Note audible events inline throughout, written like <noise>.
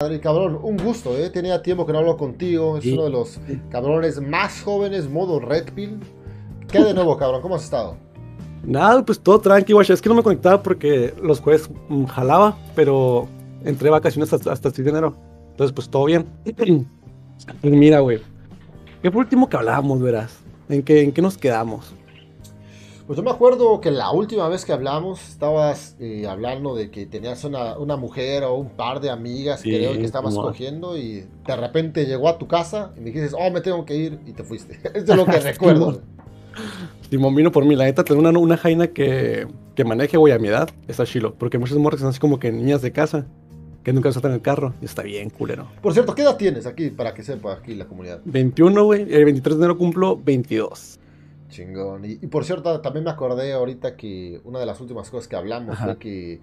madre, cabrón, un gusto, ¿eh? Tenía tiempo que no hablo contigo. Es Sí. uno de los cabrones más jóvenes, modo Red Pill. ¿Qué de nuevo, cabrón? ¿Cómo has estado? Nada, pues todo tranqui, guacha. Es que no me conectaba porque los jueves mm, jalaba, pero entré vacaciones hasta, hasta el 6 de enero. Entonces, pues todo bien. <clears throat> Pues mira, güey. ¿Qué el último que hablábamos, verás? ¿En qué, ¿En qué nos quedamos? Pues yo me acuerdo que la última vez que hablamos estabas eh, hablando de que tenías una, una mujer o un par de amigas, Sí, creo, que estabas cogiendo y de repente llegó a tu casa y me dijiste, oh, me tengo que ir y te fuiste. <laughs> Eso es lo que <laughs> recuerdo. Simón vino por mí, la neta, tener una, una jaina que, que maneje, güey, a mi edad, está chilo. Porque muchas morras son así como que niñas de casa, que nunca saltan el carro, y está bien, culero. Por cierto, ¿qué edad tienes aquí para que sepa aquí la comunidad? 21, güey, el 23 de enero cumplo 22. Chingón. Y, y por cierto, también me acordé ahorita que una de las últimas cosas que hablamos Ajá. fue que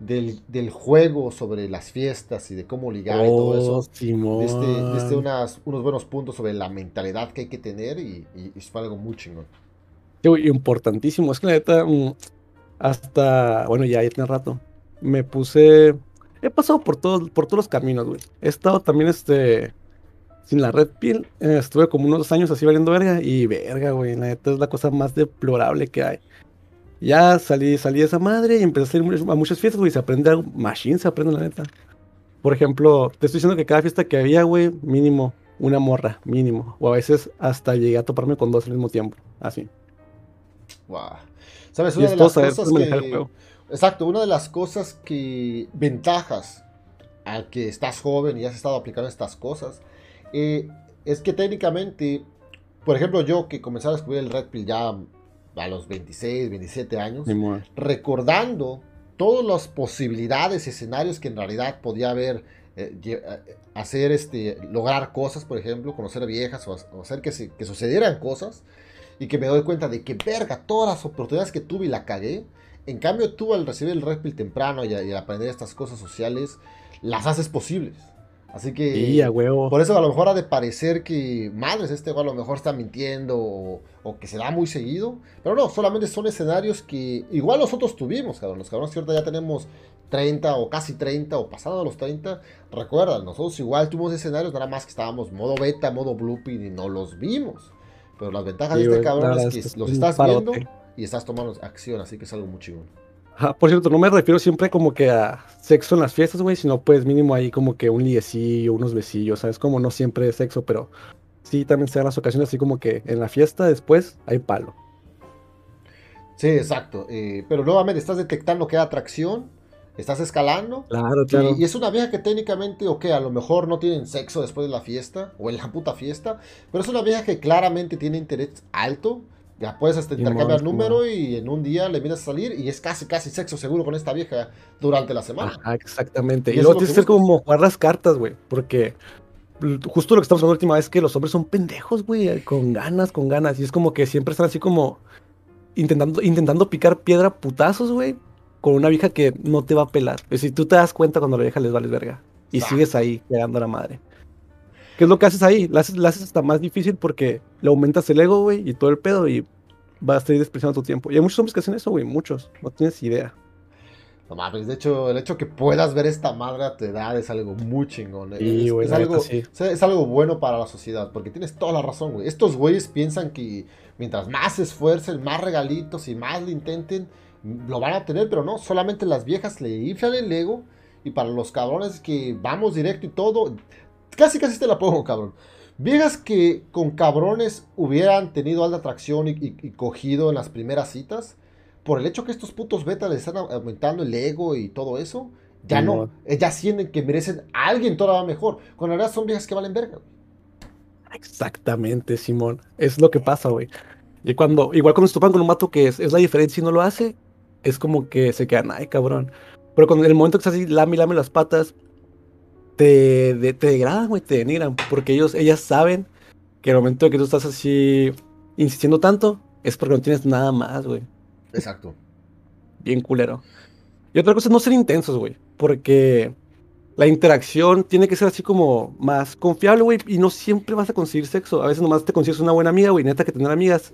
del, del juego sobre las fiestas y de cómo ligar y todo eso. Oh, Simón. Diste unas, unos buenos puntos sobre la mentalidad que hay que tener y, y, y fue algo muy chingón. Sí, importantísimo. Es que la neta, mm, hasta, bueno, ya, ya tiene rato, me puse, he pasado por todos, por todos los caminos, güey. He estado también, este, sin la red pill, eh, estuve como unos dos años así valiendo verga, y verga, güey, la neta es la cosa más deplorable que hay. Ya salí, salí de esa madre y empecé a salir mu- a muchas fiestas, güey, se aprende algo, machine se aprende, la neta. Por ejemplo, te estoy diciendo que cada fiesta que había, güey, mínimo una morra, mínimo. O a veces hasta llegué a toparme con dos al mismo tiempo, así. Wow. ¿Sabes? Una de las cosas que... juego. Exacto, una de las cosas que ventajas al que estás joven y has estado aplicando estas cosas eh, es que técnicamente, por ejemplo, yo que comencé a descubrir el Red Pill ya a los 26, 27 años, recordando todas las posibilidades, escenarios que en realidad podía haber, eh, eh, hacer, este, lograr cosas, por ejemplo, conocer viejas o, o hacer que, se- que sucedieran cosas, y que me doy cuenta de que, verga, todas las oportunidades que tuve y la cagué, en cambio tú al recibir el Red Pill temprano y, a- y al aprender estas cosas sociales, las haces posibles. Así que... A huevo. Por eso a lo mejor ha de parecer que, madres, este güey a lo mejor está mintiendo o, o que se da muy seguido. Pero no, solamente son escenarios que igual nosotros tuvimos, cabrón. Los cabrones que ahorita ya tenemos 30 o casi 30 o pasando los 30. Recuerdan, nosotros igual tuvimos escenarios, nada más que estábamos modo beta, modo blueprint y no los vimos. Pero las ventajas Sí, de este cabrón es que los estás viendo y estás tomando acción, así que es algo muy chingón. Por cierto, no me refiero siempre como que a sexo en las fiestas, güey, sino pues mínimo ahí como que un liecillo, unos besillos, ¿sabes? Como no siempre es sexo, pero sí también se dan las ocasiones así como que en la fiesta después hay palo. Sí, exacto. eh, pero nuevamente estás detectando que hay atracción, estás escalando. Claro, Y- claro. Y, es una vieja que técnicamente, ok, a lo mejor no tienen sexo después de la fiesta o en la puta fiesta, pero es una vieja que claramente tiene interés alto. Ya puedes hasta Simón, intercambiar número y en un día le miras a salir y es casi, casi sexo seguro con esta vieja durante la semana. Ajá, exactamente. Y Y luego tienes que hacer como jugar las cartas, güey, porque justo lo que estamos hablando la última vez es que los hombres son pendejos, güey, con ganas, con ganas. Y es como que siempre están así como intentando, intentando picar piedra a putazos, güey, con una vieja que no te va a pelar. Es decir, tú te das cuenta cuando la vieja les vales verga. Y sigues ahí, pegando a la madre. ¿Qué es lo que haces ahí? La haces, la haces hasta más difícil porque le aumentas el ego, güey, y todo el pedo, y vas a estar despreciando tu tiempo. Y hay muchos hombres que hacen eso, güey, muchos. No tienes idea. No mames, de hecho, el hecho que puedas ver esta madre a tu edad es algo muy chingón. eh. Sí, es, güey, es la neta, algo, sí. es algo bueno para la sociedad, porque tienes toda la razón, güey. Estos güeyes piensan que mientras más se esfuercen, más regalitos y más le intenten, lo van a tener, pero no, solamente las viejas le inflan el ego y para los cabrones que vamos directo y todo, casi casi te la pongo, cabrón. Viejas que con cabrones hubieran tenido alta atracción y, y- y cogido en las primeras citas, por el hecho que estos putos betas les están aumentando el ego y todo eso, ya no, Simón. ellas sienten que merecen a alguien todavía mejor. Con la verdad son viejas que valen verga. Exactamente, Simón. Es lo que pasa, güey. Y cuando, igual cuando se topan con un vato que es, es la diferencia y no lo hace, es como que se quedan, ay, cabrón. Pero en el momento que estás así, lame, lame las patas, te, de- te degradan, güey, te denigran. Porque ellos, ellas saben que el momento que tú estás así insistiendo tanto, es porque no tienes nada más, güey. Exacto. Bien culero. Y otra cosa es no ser intensos, güey. Porque la interacción tiene que ser así como más confiable, güey. Y no siempre vas a conseguir sexo. A veces nomás te consigues una buena amiga, güey. Neta que tener amigas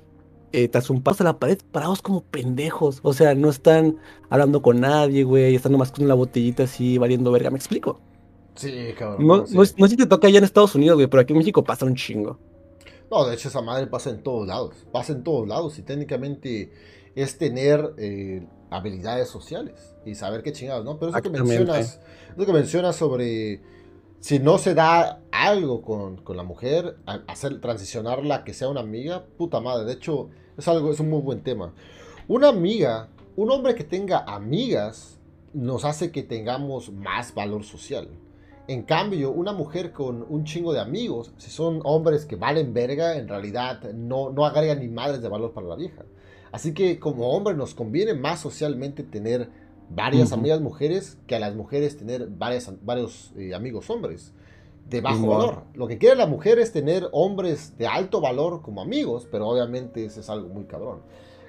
eh, te asumpados a la pared parados como pendejos. O sea, no están hablando con nadie, güey. Están nomás con la botellita así valiendo verga. ¿Me explico? Sí, cabrón. No, sí. no, no sé si te toca allá en Estados Unidos, güey, pero aquí en México pasa un chingo. No, de hecho esa madre pasa en todos lados. Pasa en todos lados y técnicamente es tener eh, habilidades sociales y saber qué chingados, ¿no? Pero eso que mencionas, eso que mencionas sobre si no se da algo con, con la mujer, a- hacer transicionarla a que sea una amiga, puta madre. De hecho, es algo, es un muy buen tema. Una amiga, un hombre que tenga amigas, nos hace que tengamos más valor social. En cambio, una mujer con un chingo de amigos, si son hombres que valen verga, en realidad no, no agregan ni madres de valor para la vieja. Así que como hombre nos conviene más socialmente tener varias Ujú. amigas mujeres que a las mujeres tener varias, varios eh, amigos hombres de bajo Simón. valor. Lo que quiere la mujer es tener hombres de alto valor como amigos, pero obviamente eso es algo muy cabrón.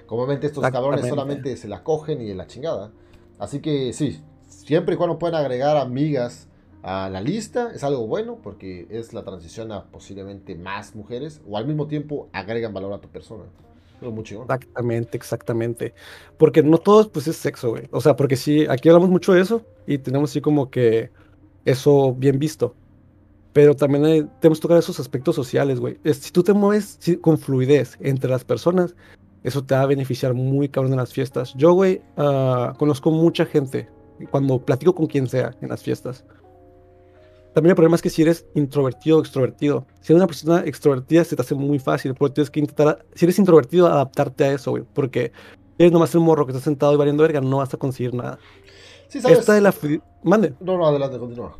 Comúnmente estos cabrones solamente se la cogen y de la chingada. Así que sí, siempre y cuando puedan agregar amigas a la lista es algo bueno porque es la transición a posiblemente más mujeres o al mismo tiempo agregan valor a tu persona. Es muy. Exactamente, exactamente. Porque no todo pues es sexo, güey. O sea, porque sí, aquí hablamos mucho de eso y tenemos así como que eso bien visto. Pero también hay- tenemos que tocar esos aspectos sociales, güey. Si tú te mueves sí, con fluidez entre las personas, eso te va a beneficiar muy cabrón en las fiestas. Yo, güey, ah, conozco mucha gente cuando platico con quien sea en las fiestas. También el problema es que si eres introvertido o extrovertido, si eres una persona extrovertida se te hace muy fácil, porque tienes que intentar, si eres introvertido, adaptarte a eso, güey, porque eres nomás el morro que está sentado y valiendo verga, no vas a conseguir nada. Sí, ¿sabes? Esta de la mande, No, no, adelante, continúa.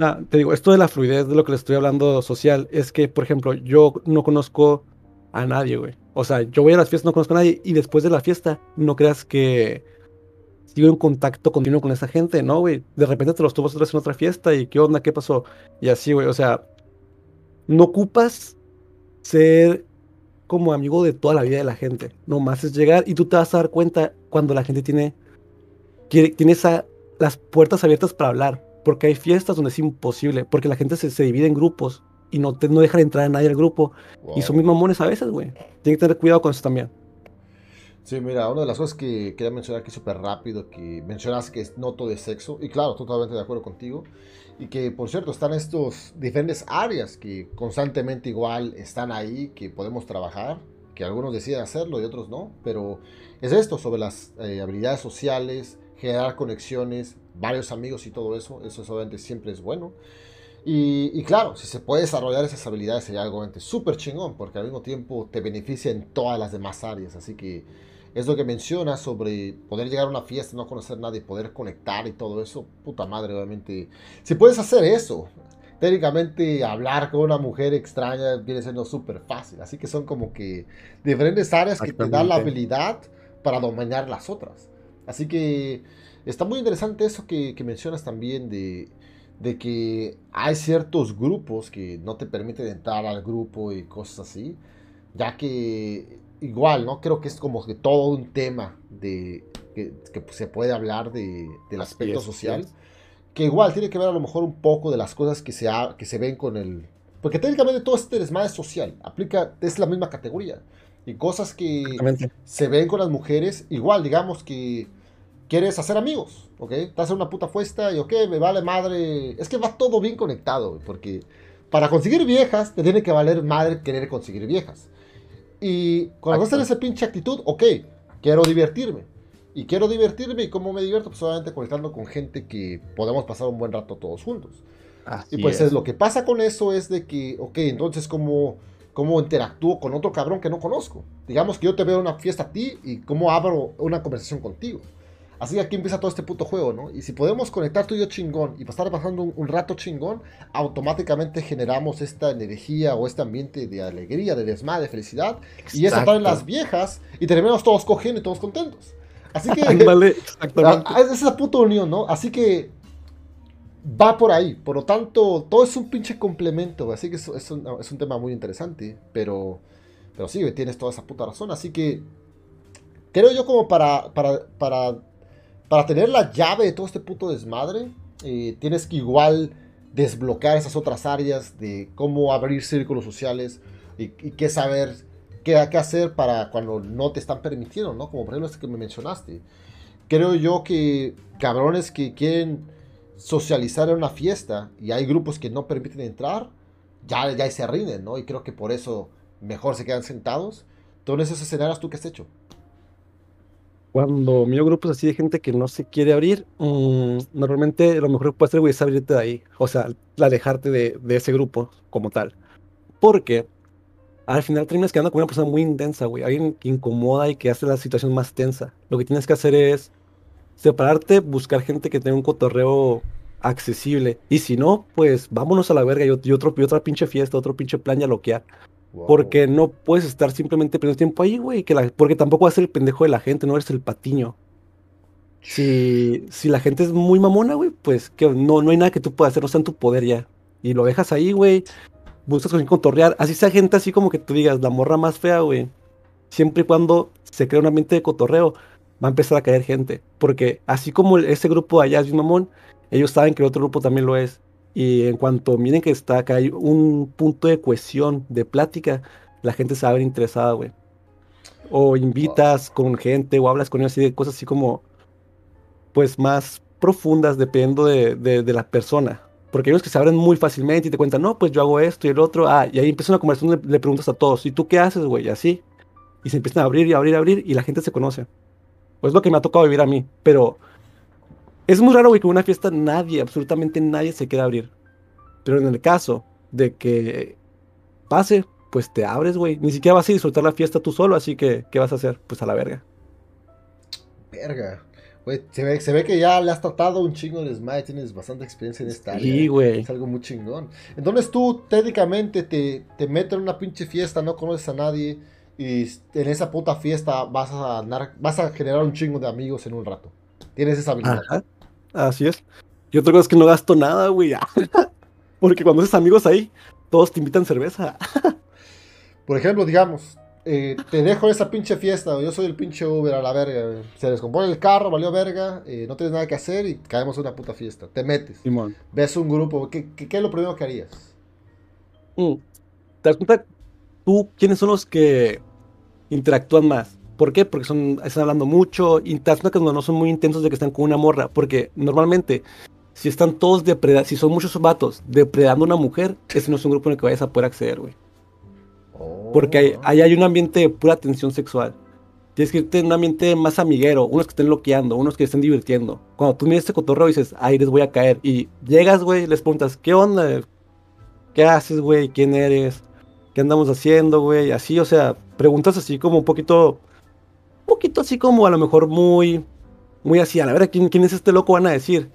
Ah, te digo, esto de la fluidez de lo que le estoy hablando social, es que, por ejemplo, yo no conozco a nadie, güey. O sea, yo voy a las fiestas, no conozco a nadie, y después de la fiesta, no creas que sigo en contacto continuo con esa gente, ¿no, güey? De repente te los tomas otra vez en otra fiesta, y ¿qué onda? ¿Qué pasó? Y así, güey, o sea, no ocupas ser como amigo de toda la vida de la gente. Nomás es llegar y tú te vas a dar cuenta cuando la gente tiene, quiere, tiene esa, las puertas abiertas para hablar. Porque hay fiestas donde es imposible, porque la gente se, se divide en grupos y no, te, no dejan entrar a nadie al grupo. Y son Wow. mis mamones a veces, güey. Tienen que tener cuidado con eso también. Sí, mira, una de las cosas que quería mencionar aquí súper rápido, que mencionas que es no todo sexo, y claro, totalmente de acuerdo contigo, y que por cierto están estos diferentes áreas que constantemente igual están ahí, que podemos trabajar, que algunos deciden hacerlo y otros no, pero es esto sobre las eh, habilidades sociales, generar conexiones, varios amigos y todo eso, eso es, obviamente siempre es bueno. Y, y claro, si se puede desarrollar esas habilidades sería algo súper chingón, porque al mismo tiempo te beneficia en todas las demás áreas, así que es lo que menciona sobre poder llegar a una fiesta, no conocer a nadie, poder conectar y todo eso. Puta madre, obviamente. Si puedes hacer eso, técnicamente hablar con una mujer extraña viene siendo súper fácil. Así que son como que diferentes áreas que te dan la habilidad para dominar las otras. Así que está muy interesante eso que, que mencionas también de, de que hay ciertos grupos que no te permiten entrar al grupo y cosas así, ya que igual, ¿no? Creo que es como que todo un tema de que, que se puede hablar de, del aspecto social, que igual tiene que ver a lo mejor un poco de las cosas que se, ha- que se ven con el... Porque técnicamente todo este desmadre social, aplica, es la misma categoría. Y cosas que se ven con las mujeres, igual, digamos que quieres hacer amigos, ¿ok? Estás en una puta fiesta y, ok, me vale madre. Es que va todo bien conectado, porque para conseguir viejas te tiene que valer madre querer conseguir viejas. Y cuando estás en esa pinche actitud, ok, quiero divertirme. Y quiero divertirme, ¿y cómo me divierto? Pues obviamente conectando con gente que podemos pasar un buen rato todos juntos. Así Y pues es. es, lo que pasa con eso es de que, ok, entonces cómo, cómo interactúo con otro cabrón que no conozco. Digamos que yo te veo en una fiesta a ti y cómo abro una conversación contigo. Así que aquí empieza todo este puto juego, ¿no? Y si podemos conectar tú y yo chingón y estar pasando un, un rato chingón, automáticamente generamos esta energía o este ambiente de alegría, de desmadre, de felicidad. Y eso atrae las viejas y terminamos todos cogiendo y todos contentos. Así que... <laughs> Ándale, exactamente. Ah, Es esa puta unión, ¿no? Así que va por ahí. Por lo tanto, todo es un pinche complemento. Así que es, es un, es un tema muy interesante. Pero, pero sí, tienes toda esa puta razón. Así que creo yo como para, para, para, para tener la llave de todo este puto desmadre, eh, tienes que igual desbloquear esas otras áreas de cómo abrir círculos sociales y, y qué saber, qué, qué hacer para cuando no te están permitiendo, ¿no? Como por ejemplo este que me mencionaste. Creo yo que cabrones que quieren socializar en una fiesta y hay grupos que no permiten entrar, ya, ya se rinden, ¿no? Y creo que por eso mejor se quedan sentados. Entonces, esos escenarios, ¿tú qué has hecho? Cuando miro grupos así de gente que no se quiere abrir, mm, normalmente lo mejor que puedes hacer, güey, es abrirte de ahí. O sea, alejarte de, ese grupo como tal. Porque al final terminas quedando con una persona muy intensa, güey. Alguien que incomoda y que hace la situación más tensa. Lo que tienes que hacer es separarte, buscar gente que tenga un cotorreo accesible. Y si no, pues vámonos a la verga y, otro, y otra pinche fiesta, otro pinche plan ya loquear. Porque no puedes estar simplemente perdiendo tiempo ahí, güey. Que porque tampoco vas a ser el pendejo de la gente, no eres el patiño. Si, si la gente es muy mamona, güey, pues que no, no hay nada que tú puedas hacer, no está en tu poder ya. Y lo dejas ahí, güey. Buscas con contorrear. Así sea gente así como que tú digas, la morra más fea, güey. Siempre y cuando se crea un ambiente de cotorreo, va a empezar a caer gente. Porque así como ese grupo allá es un mamón, ellos saben que el otro grupo también lo es. Y en cuanto miren que está acá hay un punto de cohesión, de plática, la gente se va a ver interesada, güey. O invitas con gente o hablas con ellos así de cosas así como, pues más profundas dependiendo de, de, la persona. Porque ellos que se abren muy fácilmente y te cuentan, no, pues yo hago esto y el otro. Ah, y ahí empieza una conversación, le, le preguntas a todos, ¿y tú qué haces, güey? Así. Y se empiezan a abrir y abrir y abrir y la gente se conoce. Pues es lo que me ha tocado vivir a mí. Pero es muy raro, güey, que en una fiesta nadie, absolutamente nadie se quiera abrir. Pero en el caso de que pase, pues te abres, güey. Ni siquiera vas a disfrutar la fiesta tú solo, así que, ¿qué vas a hacer? Pues a la verga. Verga. Güey, se ve, se ve que ya le has tratado un chingo de Smite, tienes bastante experiencia en esta área. Sí, güey. Es algo muy chingón. Entonces tú técnicamente te, te metes en una pinche fiesta, no conoces a nadie y en esa puta fiesta vas a andar, vas a generar un chingo de amigos en un rato. Tienes esa habilidad. Ajá. Así es. Y otra cosa es que no gasto nada, güey. <laughs> Porque cuando haces amigos ahí, todos te invitan cerveza. <laughs> Por ejemplo, digamos, eh, te dejo esa pinche fiesta, yo soy el pinche Uber a la verga. Se descompone el carro, valió verga, eh, no tienes nada que hacer y caemos en una puta fiesta. Te metes. Simón. Ves un grupo, ¿qué, qué, es lo primero que harías? Mm. ¿Te das cuenta tú quiénes son los que interactúan más? ¿Por qué? Porque están hablando mucho y te que no son muy intensos de que están con una morra. Porque normalmente, si están todos depredando, si son muchos vatos depredando una mujer, ese no es un grupo en el que vayas a poder acceder, güey. Porque ahí, hay un ambiente de pura tensión sexual. Tienes que irte en un ambiente más amiguero, unos que estén loqueando, unos que estén divirtiendo. Cuando tú miras este cotorreo dices, ahí les voy a caer. Y llegas, güey, les preguntas, ¿qué onda? ¿Qué haces, güey? ¿Quién eres? ¿Qué andamos haciendo, güey? Así, o sea, preguntas así como un poquito poquito así como a lo mejor muy, muy así, a la verdad, ¿quién, quién es este loco? Van a decir.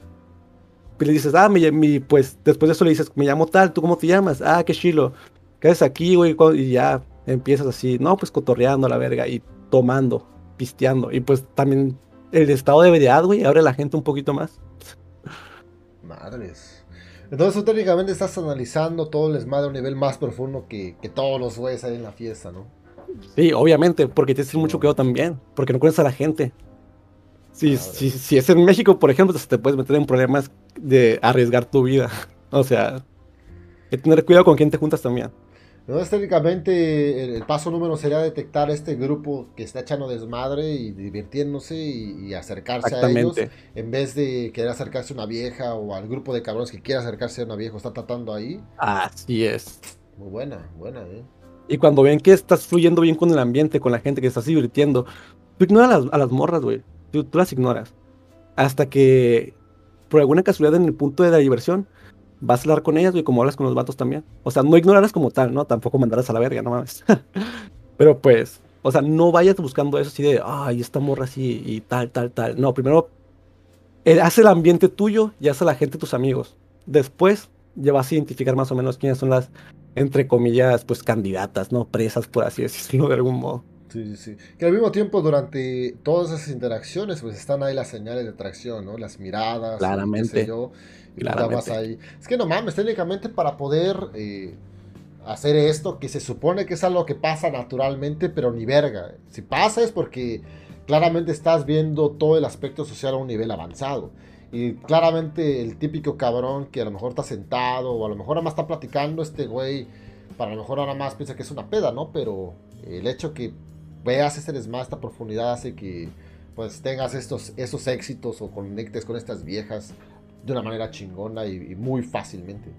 Y le dices, ah, mi, pues después de eso le dices, me llamo tal, ¿tú cómo te llamas? Ah, qué chilo. ¿Qué haces aquí, güey? Y ya empiezas así, no, pues cotorreando a la verga y tomando, pisteando. Y pues también el estado de veriedad, güey, abre la gente un poquito más. Madres. Entonces tú técnicamente estás analizando todo el desmadre a un nivel más profundo que, que todos los güeyes ahí en la fiesta, ¿no? Sí, obviamente, porque tienes que mucho cuidado también, porque no conoces a la gente. Si, si, si, es en México, por ejemplo, te puedes meter en problemas de arriesgar tu vida. <laughs> O sea, hay que tener cuidado con quién te juntas también. Entonces, técnicamente, el, paso número sería detectar este grupo que está echando desmadre y divirtiéndose y, acercarse a ellos. En vez de querer acercarse a una vieja o al grupo de cabrones que quiere acercarse a una vieja, está tratando ahí. Así es. Muy buena, buena, eh. Y cuando ven que estás fluyendo bien con el ambiente, con la gente, que estás divirtiendo, tú ignoras a las, morras, güey. Tú, las ignoras. Hasta que, por alguna casualidad en el punto de la diversión, vas a hablar con ellas, güey, como hablas con los vatos también. O sea, no ignorarlas como tal, ¿no? Tampoco mandarlas a la verga, no mames. <laughs> Pero pues, o sea, no vayas buscando eso así de, ay, esta morra así y tal, tal, tal. No, primero, eh, haz el ambiente tuyo y haz a la gente tus amigos. Después, ya vas a identificar más o menos quiénes son las entre comillas, pues candidatas, ¿no? Presas, por así decirlo, de algún modo. Sí, sí, sí. Que al mismo tiempo, durante todas esas interacciones, pues están ahí las señales de atracción, ¿no? Las miradas, Claramente. yo, y ahí. Es que no mames, técnicamente para poder eh, hacer esto, que se supone que es algo que pasa naturalmente, pero ni verga. Si pasa es porque claramente estás viendo todo el aspecto social a un nivel avanzado. Y claramente el típico cabrón que a lo mejor está sentado o a lo mejor nada más está platicando, este güey, para lo mejor ahora más piensa que es una peda, ¿no? Pero el hecho que veas ese desmadre, esta profundidad hace que pues tengas estos, esos éxitos o conectes con estas viejas de una manera chingona y, muy fácilmente.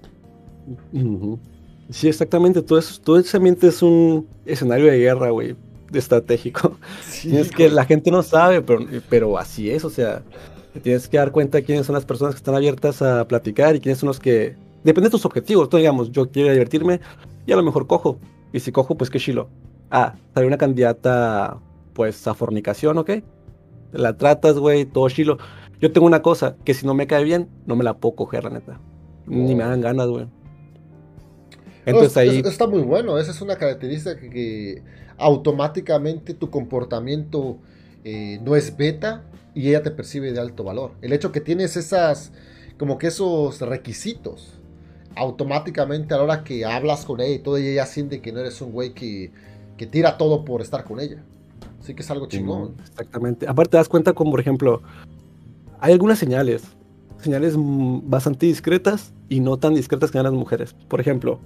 Sí, exactamente. Todo, eso, todo ese ambiente es un escenario de guerra, güey, estratégico. <laughs> es que la gente no sabe, pero, pero así es, o sea, tienes que dar cuenta de quiénes son las personas que están abiertas a platicar y quiénes son los que... Depende de tus objetivos. Tú, digamos, yo quiero divertirme y a lo mejor cojo. Y si cojo, pues qué chilo. Ah, sale una candidata, pues, a fornicación, ¿ok? La tratas, güey, todo chilo. Yo tengo una cosa, que si no me cae bien, no me la puedo coger, la neta. Ni me dan ganas, güey. Entonces ahí... está muy bueno, esa es una característica que, automáticamente tu comportamiento eh, no es beta y ella te percibe de alto valor. El hecho que tienes esas, como que esos requisitos, automáticamente a la hora que hablas con ella y todo, ella siente que no eres un güey que, que tira todo por estar con ella. Así que es algo chingón. exactamente. Aparte te das cuenta como, por ejemplo, hay algunas señales, señales bastante discretas y no tan discretas que dan las mujeres. Por ejemplo,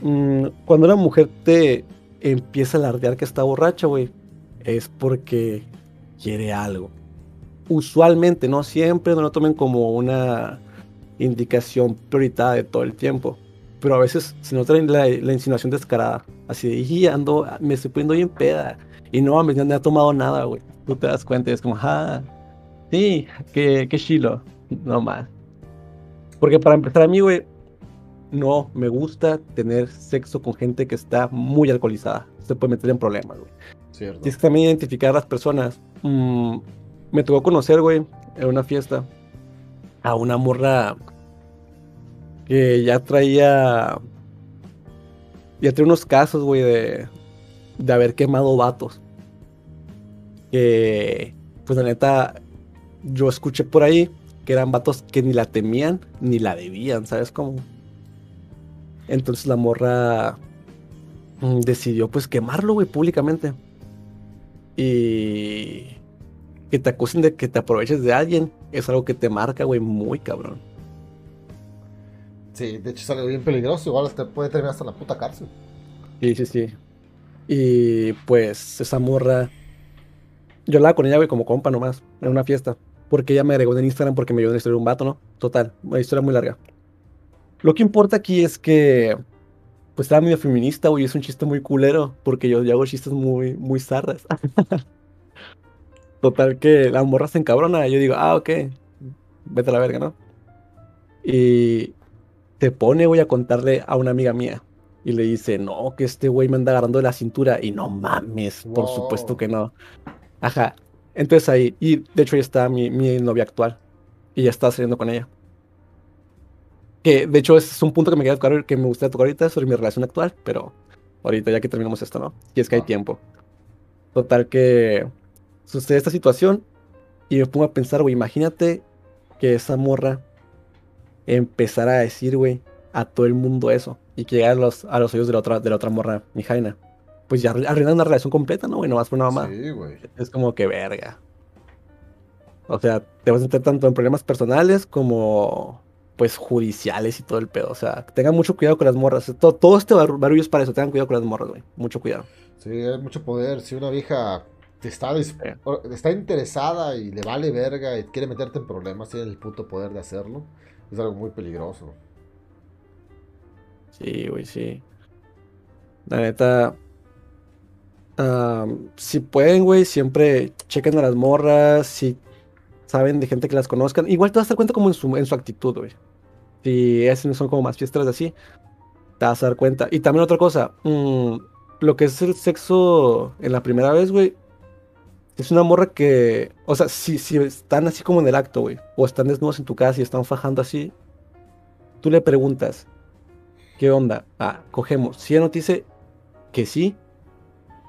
mm, cuando una mujer te empieza a alardear que está borracha, güey, es porque quiere algo. Usualmente, no siempre, no lo tomen como una indicación prioritaria de todo el tiempo. Pero a veces se nota la, la insinuación descarada. Así de, y ando, me estoy poniendo bien peda. Y no, me no ha tomado nada, güey. Tú te das cuenta y es como, ah, sí, qué, qué chilo. No más. Porque para empezar a mí, güey, no me gusta tener sexo con gente que está muy alcoholizada. Se puede meter en problemas, güey. Cierto. Tienes que también identificar a las personas. Mm, me tocó conocer, güey, en una fiesta, a una morra que ya traía. Ya traía unos casos, güey, de, de haber quemado vatos. Que, pues la neta, yo escuché por ahí que eran vatos que ni la temían ni la debían, ¿sabes cómo? Entonces la morra mm, decidió pues quemarlo, güey, públicamente. Y que te acusen de que te aproveches de alguien es algo que te marca, güey, muy cabrón. Sí, de hecho es algo bien peligroso, igual te puede terminar hasta la puta cárcel. Sí, sí, sí. Y pues esa morra, yo hablaba con ella, güey, como compa nomás, en una fiesta. Porque ella me agregó en Instagram porque me ayudó a historia de un vato, ¿no? Total, una historia muy larga. Lo que importa aquí es que, pues estaba medio feminista, güey, es un chiste muy culero, porque yo, hago chistes muy, muy zarras. <laughs> Total que la morra se encabrona, y yo digo, ah, ok, vete a la verga, ¿no? Y te pone, güey, a contarle a una amiga mía. Y le dice, no, que este güey me anda agarrando de la cintura. Y no mames, por supuesto que no. Ajá. Entonces ahí, y de hecho ya está mi, mi novia actual. Y ya está saliendo con ella. Que de hecho es un punto que me queda tocar, que me gustaría tocar ahorita sobre mi relación actual, pero ahorita ya que terminamos esto, ¿no? Y es que hay ah. tiempo. Total que sucede esta situación y me pongo a pensar, güey, imagínate que esa morra empezara a decir, güey, a todo el mundo eso y que llegara a los, a los oídos de la otra, de la otra morra, mi Jaina. Pues ya arruinan una relación completa, ¿no, güey? No más por una mamá. Sí, güey. Es como que verga. O sea, te vas a meter tanto en problemas personales como pues judiciales y todo el pedo. O sea, tengan mucho cuidado con las morras. Todo, todo este barullo es para eso. Tengan cuidado con las morras, güey. Mucho cuidado. Sí, hay mucho poder. Si una vieja está, está interesada y le vale verga y quiere meterte en problemas, tiene el puto poder de hacerlo. Es algo muy peligroso. Sí, güey, sí. La neta. si pueden, güey, siempre chequen a las morras. Si saben de gente que las conozcan. Igual te vas a dar cuenta como en su, en su actitud, güey. Si no son como más fiestas así, te vas a dar cuenta. Y también otra cosa, mm, lo que es el sexo en la primera vez, güey, es una morra que, o sea, si, si están así como en el acto, güey, o están desnudos en tu casa y están fajando así, tú le preguntas, ¿qué onda? Ah, cogemos. Si ella no te dice que sí,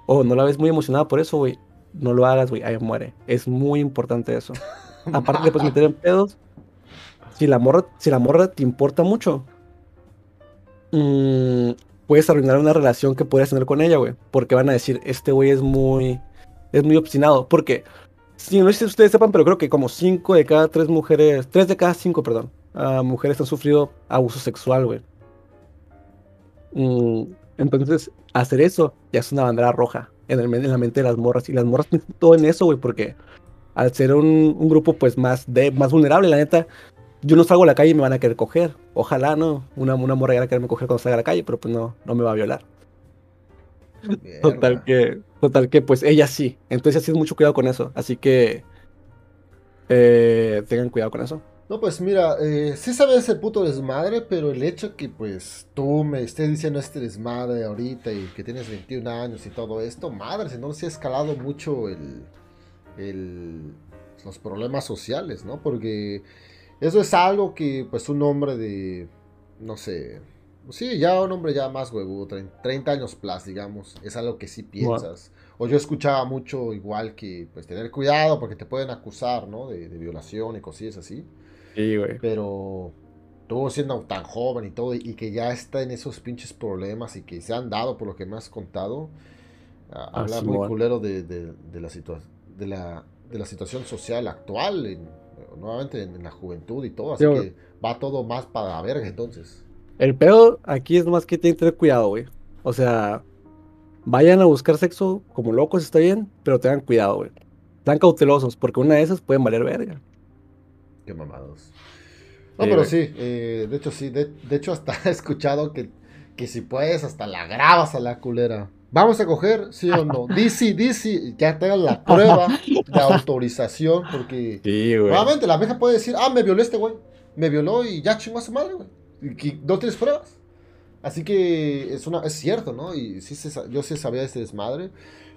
o no la ves muy emocionada por eso, güey, no lo hagas, güey, ahí muere. Es muy importante eso. <laughs> Aparte, puedes meter en pedos. Si la morra, si la morra te importa mucho, mm, puedes arruinar una relación que podrías tener con ella, güey. Porque van a decir, este güey es muy, es muy obstinado. Porque, si no sé si ustedes sepan, pero creo que como 5 de cada 3 mujeres, 3 de cada 5, perdón, uh, mujeres han sufrido abuso sexual, güey. Mm, entonces, hacer eso ya es una bandera roja en, la mente de las morras. Y las morras piensan todo en eso, güey, porque al ser un, grupo pues más, de, más vulnerable, la neta, yo no salgo a la calle y me van a querer coger. Ojalá, ¿no? Una, una morra a quererme coger cuando salga a la calle, pero pues no, no me va a violar. Total que, total que, pues ella sí. Entonces, así mucho cuidado con eso. Así que, eh, tengan cuidado con eso. No, pues mira, eh, sí sabes el puto desmadre, pero el hecho que pues tú me estés diciendo este desmadre ahorita y que tienes 21 años y todo esto, madre, si no se ha escalado mucho el, el, los problemas sociales, ¿no? Porque eso es algo que pues un hombre de, no sé, sí, ya un hombre ya más huevo, 30 años plus, digamos, es algo que sí piensas. O yo escuchaba mucho igual que pues tener cuidado porque te pueden acusar, ¿no? De, de violación y cosillas así. Sí, güey. Pero tú siendo tan joven y todo, y que ya está en esos pinches problemas y que se han dado por lo que me has contado, ah, habla muy culero de, de, de la de, la, de la situación social actual, nuevamente en, la juventud y todo, así que va todo más para la verga entonces. El pedo aquí es más que tienen que tener cuidado, güey. O sea, vayan a buscar sexo como locos, está bien, pero tengan cuidado, güey. Están cautelosos, porque una de esas pueden valer verga. Qué mamados. No, pero sí, eh, de hecho sí, de, hecho hasta <laughs> he escuchado que, que si puedes hasta la grabas a la culera. Vamos a coger, sí o no. DC, DC, ya tengan la prueba de <laughs> autorización, porque sí, nuevamente la vieja puede decir, ah, me violó este güey, me violó y ya chingó a su madre, güey. No tienes pruebas. Así que es una, es cierto, ¿no? Y sí yo sí sabía de este desmadre,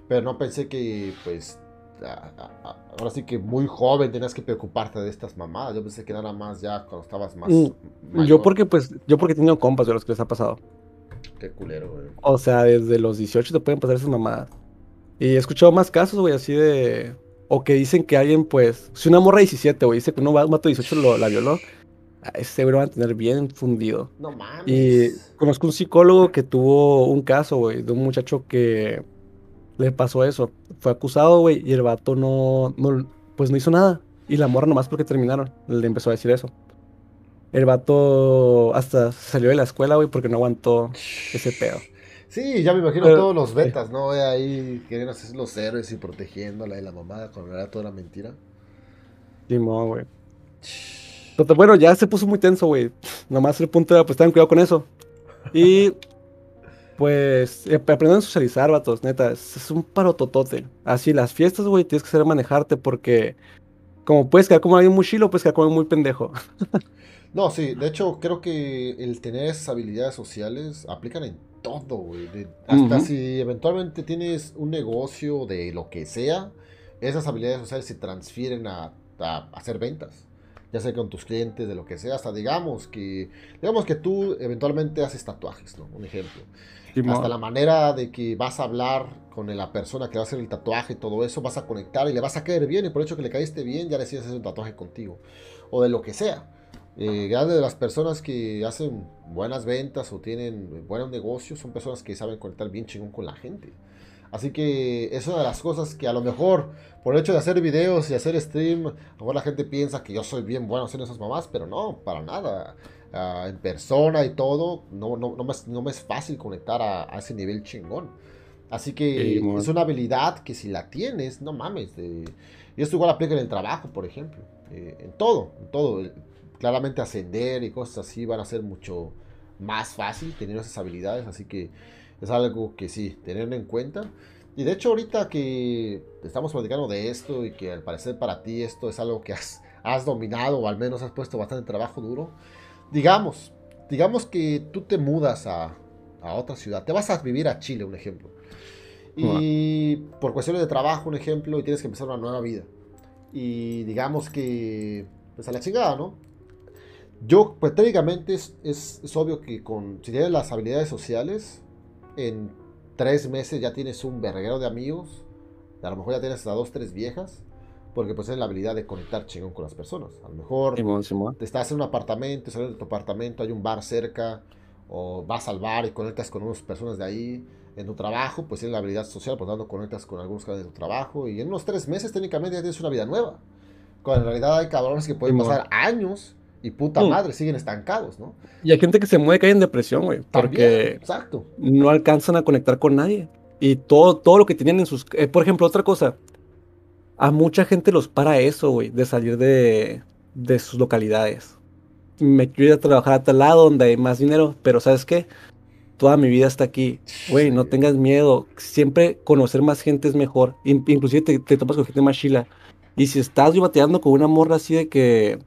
pero no pensé que, pues, ahora sí que muy joven tenías que preocuparte de estas mamadas. Yo pensé que nada más ya cuando estabas más. Mm, yo porque pues, yo porque he tenido compas de los que les ha pasado. Qué culero, güey. O sea, desde los 18 te pueden pasar esas mamadas. Y he escuchado más casos, güey, así de. O que dicen que alguien, pues. Si una morra 17, güey, dice que un mato 18 lo, la violó. Ese güey va a tener bien fundido. No mames. Y conozco un psicólogo que tuvo un caso, güey, de un muchacho que le pasó eso. Fue acusado, güey, y el vato no, no, pues no hizo nada. Y la morra nomás porque terminaron, le empezó a decir eso. El vato hasta salió de la escuela, güey, porque no aguantó ese pedo. Sí, ya me imagino todos los betas, ¿no? Ahí queriendo hacer los héroes y protegiéndola de la mamada cuando era toda la mentira. Simón, güey. Bueno, ya se puso muy tenso, güey. Nomás el punto era, pues, tengan cuidado con eso. Y pues eh, aprendan a socializar, vatos, neta. Es, un parototote. Así, las fiestas, güey, tienes que saber manejarte porque como puedes quedar como alguien muy chilo, puedes quedar como muy pendejo. <laughs> no, sí, de hecho, creo que el tener esas habilidades sociales aplican en todo, güey. Hasta si eventualmente tienes un negocio de lo que sea, esas habilidades sociales se transfieren a hacer ventas ya sea con tus clientes, de lo que sea, hasta digamos que, digamos que tú eventualmente haces tatuajes, ¿no? Un ejemplo. hasta la manera de que vas a hablar con la persona que va a hacer el tatuaje y todo eso, vas a conectar y le vas a caer bien y por el hecho que le caíste bien ya decides hacer un tatuaje contigo. O de lo que sea. Eh, de las personas que hacen buenas ventas o tienen buenos negocios son personas que saben conectar bien chingón con la gente. Así que es una de las cosas que a lo mejor, por el hecho de hacer videos y hacer stream, a lo mejor la gente piensa que yo soy bien bueno haciendo esas mamás, pero no, para nada. Ah, en persona y todo, no, no, no, me, no me es fácil conectar a, ese nivel chingón. Así que es una habilidad que si la tienes, no mames. y esto igual aplica en el trabajo, por ejemplo. Eh, en todo, en todo. Claramente ascender y cosas así van a ser mucho más fácil tener esas habilidades. Así que es algo que sí, tener en cuenta. Y de hecho ahorita que estamos platicando de esto y que al parecer para ti esto es algo que has, has dominado o al menos has puesto bastante trabajo duro, digamos, digamos que tú te mudas a, a otra ciudad, te vas a vivir a Chile, un ejemplo. Y por cuestiones de trabajo, un ejemplo, y tienes que empezar una nueva vida. Y digamos que, pues a la chingada, ¿no? Yo, pues técnicamente es, es, es obvio que con, si tienes las habilidades sociales, en tres meses ya tienes un verguero de amigos. A lo mejor ya tienes a dos, tres viejas. Porque pues es la habilidad de conectar chingón con las personas. A lo mejor te estás en un apartamento, sales de tu apartamento, hay un bar cerca. O vas al bar y conectas con unas personas de ahí. En tu trabajo, pues tienes la habilidad social, por tanto conectas con algunos de tu trabajo. Y en unos tres meses técnicamente ya tienes una vida nueva. Cuando en realidad hay cabrones que pueden pasar años y puta mm. madre, siguen estancados, ¿no? Y hay gente que se mueve, cae en depresión, güey. Porque exacto. no alcanzan a conectar con nadie. Y todo, todo lo que tienen en sus... Eh, por ejemplo, otra cosa. A mucha gente los para eso, güey, de salir de, de sus localidades. me quiero ir a trabajar a tal lado donde hay más dinero, pero ¿sabes qué? Toda mi vida está aquí. Güey, no tengas miedo. Siempre conocer más gente es mejor. inclusive te, te, topas con gente más chila. Y si estás yo bateando con una morra así de que...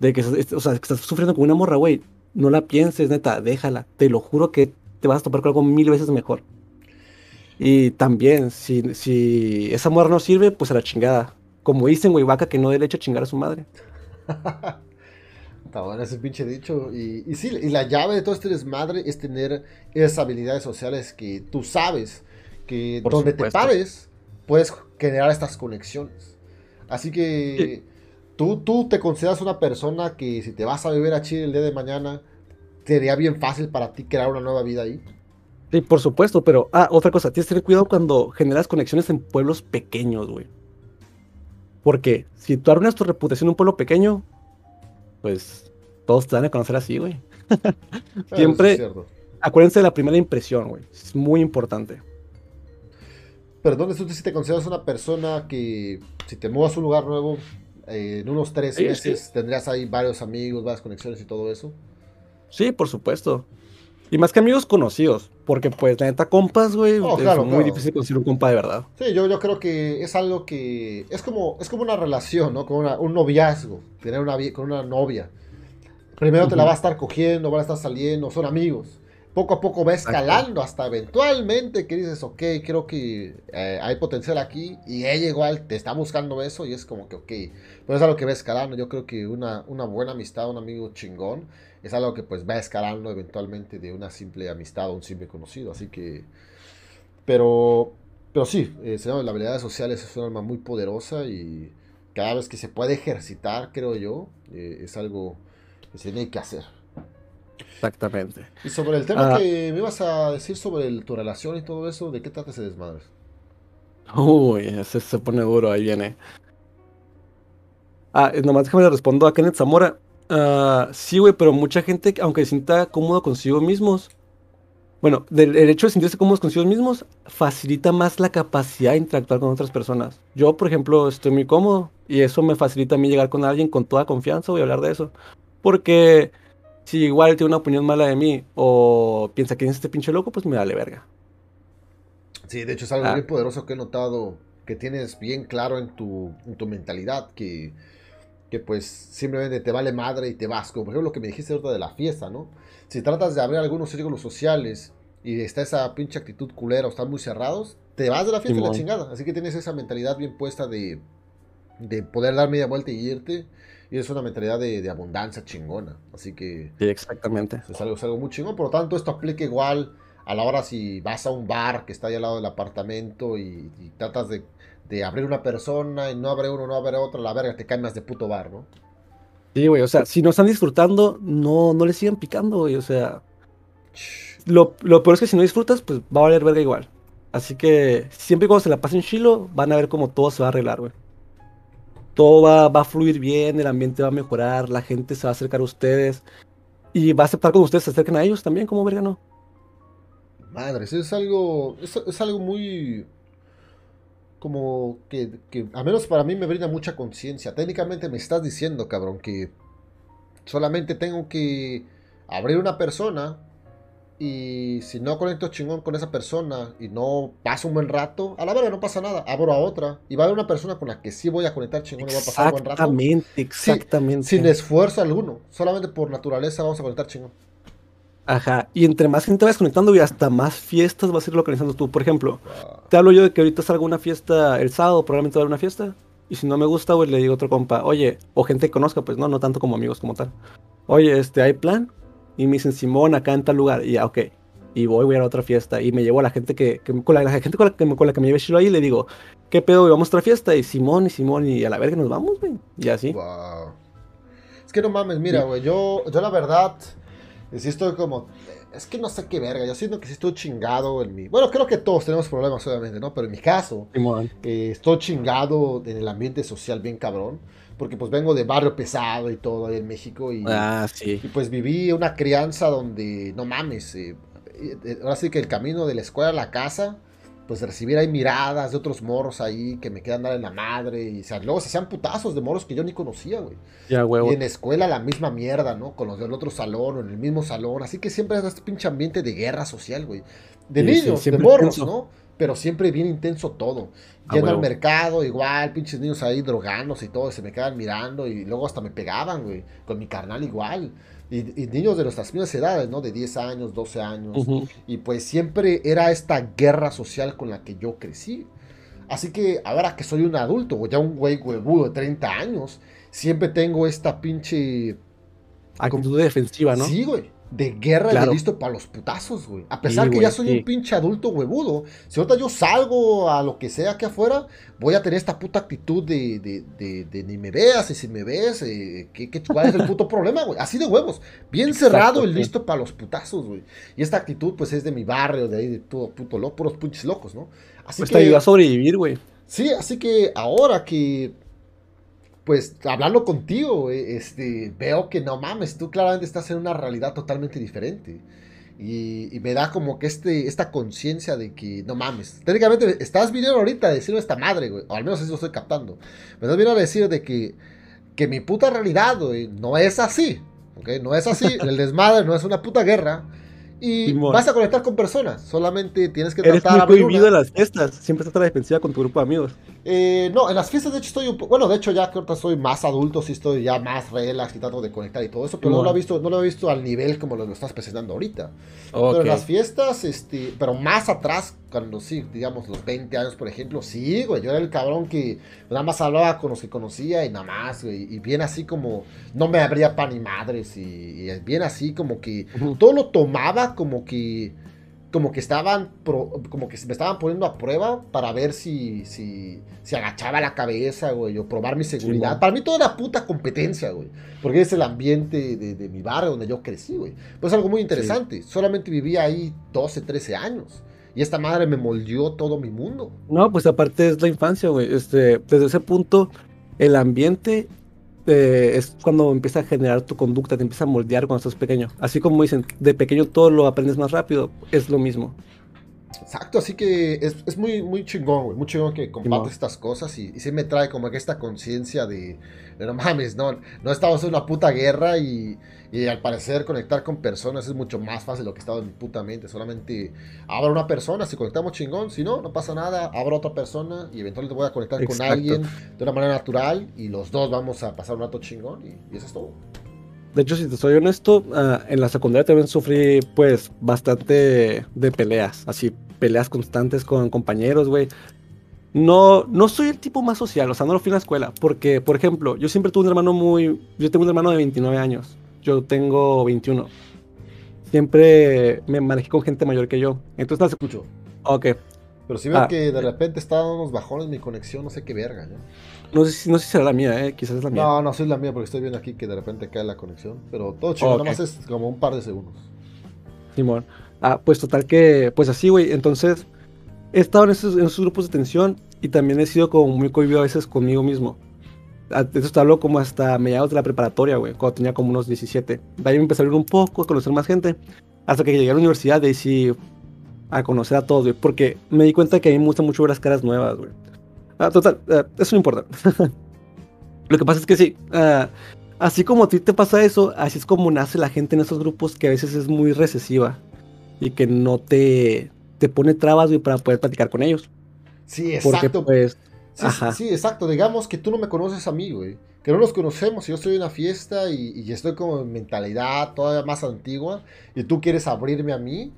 De que, o sea, que estás sufriendo con una morra, güey, no la pienses, neta, déjala. Te lo juro que te vas a topar con algo mil veces mejor. Y también, si, si esa morra no sirve, pues a la chingada. Como dicen, güey, vaca que no dé leche a chingar a su madre. <laughs> Está bueno ese pinche dicho. Y, y sí, y la llave de todo este desmadre es tener esas habilidades sociales que tú sabes que donde te pares puedes generar estas conexiones. Así que tú, tú te consideras una persona que si te vas a beber a Chile el día de mañana, sería bien fácil para ti crear una nueva vida ahí. Sí, por supuesto, pero, ah, otra cosa, tienes que tener cuidado cuando generas conexiones en pueblos pequeños, güey. Porque si tú arruinas tu reputación en un pueblo pequeño, pues todos te van a conocer así, güey. <laughs> Siempre, acuérdense de la primera impresión, güey. Es muy importante. Perdón, tú si te consideras una persona que si te muevas a un lugar nuevo, eh, en unos tres meses tendrías ahí varios amigos, varias conexiones y todo eso. Sí, por supuesto. Y más que amigos conocidos, porque pues la neta compas, güey, oh, es muy difícil conseguir un compa de verdad. Sí, yo, yo creo que es algo que es como es como una relación, ¿no? Con un noviazgo, tener una con una novia. Primero te la va a estar cogiendo, van a estar saliendo, son amigos. Poco a poco va escalando hasta eventualmente que dices, ok, creo que eh, hay potencial aquí y ella igual te está buscando eso y es como que, ok, pero es algo que va escalando. Yo creo que una, una buena amistad, un amigo chingón, es algo que pues va escalando eventualmente de una simple amistad o un simple conocido. Así que, pero, pero sí, eh, la habilidad social es una arma muy poderosa y cada vez que se puede ejercitar, creo yo, eh, es algo que se tiene que hacer. Exactamente. Y sobre el tema ah. que me ibas a decir sobre tu relación y todo eso, ¿de qué trata ese desmadre? Uy, ese se pone duro, ahí viene. Ah, nomás déjame le respondo a Kenneth Zamora. Uh, sí, güey, pero mucha gente, aunque se sienta cómodo consigo mismos, bueno, el hecho de sentirse cómodos consigo mismos facilita más la capacidad de interactuar con otras personas. Yo, por ejemplo, estoy muy cómodo y eso me facilita a mí llegar con alguien con toda confianza, voy a hablar de eso. Porque si igual tiene una opinión mala de mí o piensa que es este pinche loco, pues me vale verga. Sí, de hecho es algo muy ah. poderoso que he notado que tienes bien claro en tu, en tu mentalidad, que que pues simplemente te vale madre y te vas. Como por ejemplo lo que me dijiste ahorita de la fiesta, ¿no? Si tratas de abrir algunos círculos sociales y está esa pinche actitud culera o están muy cerrados, te vas de la fiesta y la chingada. Así que tienes esa mentalidad bien puesta de, de poder dar media vuelta y irte. Y es una mentalidad de, abundancia chingona. Así que... Sí, exactamente. Es algo, es algo muy chingón. Por lo tanto, esto aplica igual a la hora si vas a un bar que está ahí al lado del apartamento y tratas de de abrir una persona y no abre uno, no abre otro, la verga, te cae más de puto bar, ¿no? Sí, güey, o sea, si no están disfrutando, no, no le sigan picando, güey, o sea. Lo, lo, peor es que si no disfrutas, pues va a valer verga igual. Así que siempre cuando se la pasen chilo, van a ver cómo todo se va a arreglar, güey. Todo va, va, a fluir bien, el ambiente va a mejorar, la gente se va a acercar a ustedes. Y va a aceptar cuando ustedes se acerquen a ellos también, como verga, ¿no? Madre, eso es algo. es algo muy como que, que, al menos para mí me brinda mucha conciencia. Técnicamente me estás diciendo, cabrón, que solamente tengo que abrir una persona y si no conecto chingón con esa persona y no paso un buen rato, a la verdad no pasa nada, abro a otra y va a haber una persona con la que sí voy a conectar chingón y va a pasar un buen rato. Exactamente, exactamente. sin esfuerzo alguno, solamente por naturaleza vamos a conectar chingón. Ajá, y entre más gente vas conectando y hasta más fiestas vas a ir localizando tú. Por ejemplo, te hablo yo de que ahorita salga una fiesta el sábado, probablemente va a haber una fiesta. Y si no me gusta, güey, le digo a otro compa, oye, o gente que conozca, pues no, no tanto como amigos como tal. Oye, este, ¿hay plan? Y me dicen, Simón, acá en tal lugar. Y ya, ok. Y voy, voy a, otra fiesta. Y me llevo a la gente que, con la, gente con la, que, con la que me lleve Shiro ahí y le digo, ¿qué pedo? Y vamos a otra fiesta. Y Simón, y Simón, y a la verga nos vamos, güey. Y así. Wow. Es que no mames, mira, güey, yo, yo la verdad, sí estoy como, es que no sé qué verga, yo siento que sí estoy chingado en mi... Bueno, creo que todos tenemos problemas, obviamente, ¿no? Pero en mi caso, eh, estoy chingado en el ambiente social bien cabrón, porque pues vengo de barrio pesado y todo ahí en México y, ah, sí. y pues viví una crianza donde, no mames, eh, eh, ahora sí que el camino de la escuela a la casa pues recibir ahí miradas de otros morros ahí que me quedan dar en la madre. Y o luego se hacían putazos de morros que yo ni conocía, güey. Ya, huevo. Y en la escuela la misma mierda, ¿no? Con los del otro salón o en el mismo salón. Así que siempre es este pinche ambiente de guerra social, güey. De Sí, sí, niños, de morros, intenso. ¿no? Pero siempre bien intenso todo. Yendo al mercado, igual, pinches niños ahí drogándose y todo, y se me quedan mirando y luego hasta me pegaban, güey. Con mi carnal igual. Y, y niños de nuestras mismas edades, ¿no? De 10 años, 12 años. Y pues siempre era esta guerra social con la que yo crecí. Así que ahora que soy un adulto, o ya un güey huevudo de 30 años, siempre tengo esta pinche... Actitud defensiva, ¿no? Sí, güey. De guerra y Claro. listo para los putazos, güey. A pesar Sí, que güey, ya soy sí. un pinche adulto huevudo. Si ahorita yo salgo a lo que sea aquí afuera, voy a tener esta puta actitud de, de, de- de ni me veas y si me ves, eh, ¿qué, qué, cuál es el puto <laughs> problema, güey? Así de huevos. Bien Exacto, cerrado y sí. listo para los putazos, güey. Y esta actitud, pues es de mi barrio, de ahí, de todo puto loco, puros pinches locos, ¿no? Así Pues te ayuda a sobrevivir, güey. Sí, así que ahora que, pues, hablando contigo, güey, este, veo que no mames, tú claramente estás en una realidad totalmente diferente. Y, y me da como que este, esta conciencia de que, no mames, técnicamente estás viniendo ahorita a decirme esta madre, güey, o al menos eso estoy captando. Me estás viniendo a decir de que, que mi puta realidad, güey, no es así, ¿ok? No es así, <laughs> el desmadre no es una puta guerra. Y Simón. vas a conectar con personas, solamente tienes que Eres tratar muy prohibido en las fiestas. Siempre estás a la defensiva con tu grupo de amigos. eh, no, en las fiestas de hecho estoy un po- bueno, de hecho ya que ahorita soy más adulto, sí estoy ya más relax y trato de conectar y todo eso, pero no lo he visto, no lo he visto al nivel como lo, lo estás presentando ahorita. Pero en las fiestas, este, pero más atrás, cuando sí, digamos los 20 años, por ejemplo, sí, güey, yo era el cabrón que nada más hablaba con los que conocía y nada más, güey, y bien así como, no me abría pan ni madres, y, y bien así como que todo lo tomaba como que como que estaban pro- como que me estaban poniendo a prueba para ver si si, si agachaba la cabeza, güey, o probar mi seguridad. Para mí todo era puta competencia, güey, porque es el ambiente de, de mi barrio donde yo crecí, güey. Pues algo muy interesante. Solamente vivía ahí 12, 13 años. Y esta madre me moldeó todo mi mundo. No, pues aparte es la infancia, güey. Este, desde ese punto, el ambiente eh, es cuando empieza a generar tu conducta, te empieza a moldear cuando estás pequeño. Así como dicen, de pequeño todo lo aprendes más rápido, es lo mismo. Exacto, así que es, es muy, muy chingón, güey. Muy chingón que compartes Simón. estas cosas y, y sí me trae como que esta conciencia de, de no mames, no, no estamos en una puta guerra y, y al parecer conectar con personas es mucho más fácil de lo que estaba en mi puta mente. Solamente abro una persona, si conectamos chingón, si no, no pasa nada, abro otra persona y eventualmente voy a conectar con alguien de una manera natural y los dos vamos a pasar un rato chingón y, y eso es todo. De hecho, si te soy honesto, ah, en la secundaria también sufrí, pues, bastante de peleas. Así, peleas constantes con compañeros, güey. No, no soy el tipo más social, o sea, no lo fui en la escuela. Porque, por ejemplo, yo siempre tuve un hermano muy. Yo tengo un hermano de 29 años. Yo tengo 21. Siempre me manejé con gente mayor que yo. Entonces, Escucho. ok. Pero si veo Ah. que de repente está dando unos bajones mi conexión, no sé qué verga, ¿no? No sé, si, no sé si será la mía, eh. Quizás es la mía. No, no, soy la mía porque estoy viendo aquí que de repente cae la conexión. Pero todo chido, Ok. nada más es como un par de segundos. Simón. Ah, pues total que, pues así, güey. Entonces, he estado en esos, en esos grupos de tensión y también he sido como muy cohibido a veces conmigo mismo. Ah, eso te hablo como hasta mediados de la preparatoria, güey, cuando tenía como unos 17. De ahí me empecé a abrir un poco, a conocer más gente. Hasta que llegué a la universidad, ahí sí, a conocer a todos, güey. Porque me di cuenta que a mí me gusta mucho ver las caras nuevas, güey. Ah, total, ah, eso no importa. <laughs> Lo que pasa es que sí, ah, así como a ti te pasa eso, así es como nace la gente en esos grupos que a veces es muy recesiva y que no te, te pone trabas, güey, para poder platicar con ellos. Sí, Porque, exacto. pues, Sí, ajá. sí, exacto. Digamos que tú no me conoces a mí, güey. Que no nos conocemos. Yo estoy en una fiesta y, y estoy como en mentalidad todavía más antigua. Y tú quieres abrirme a mí.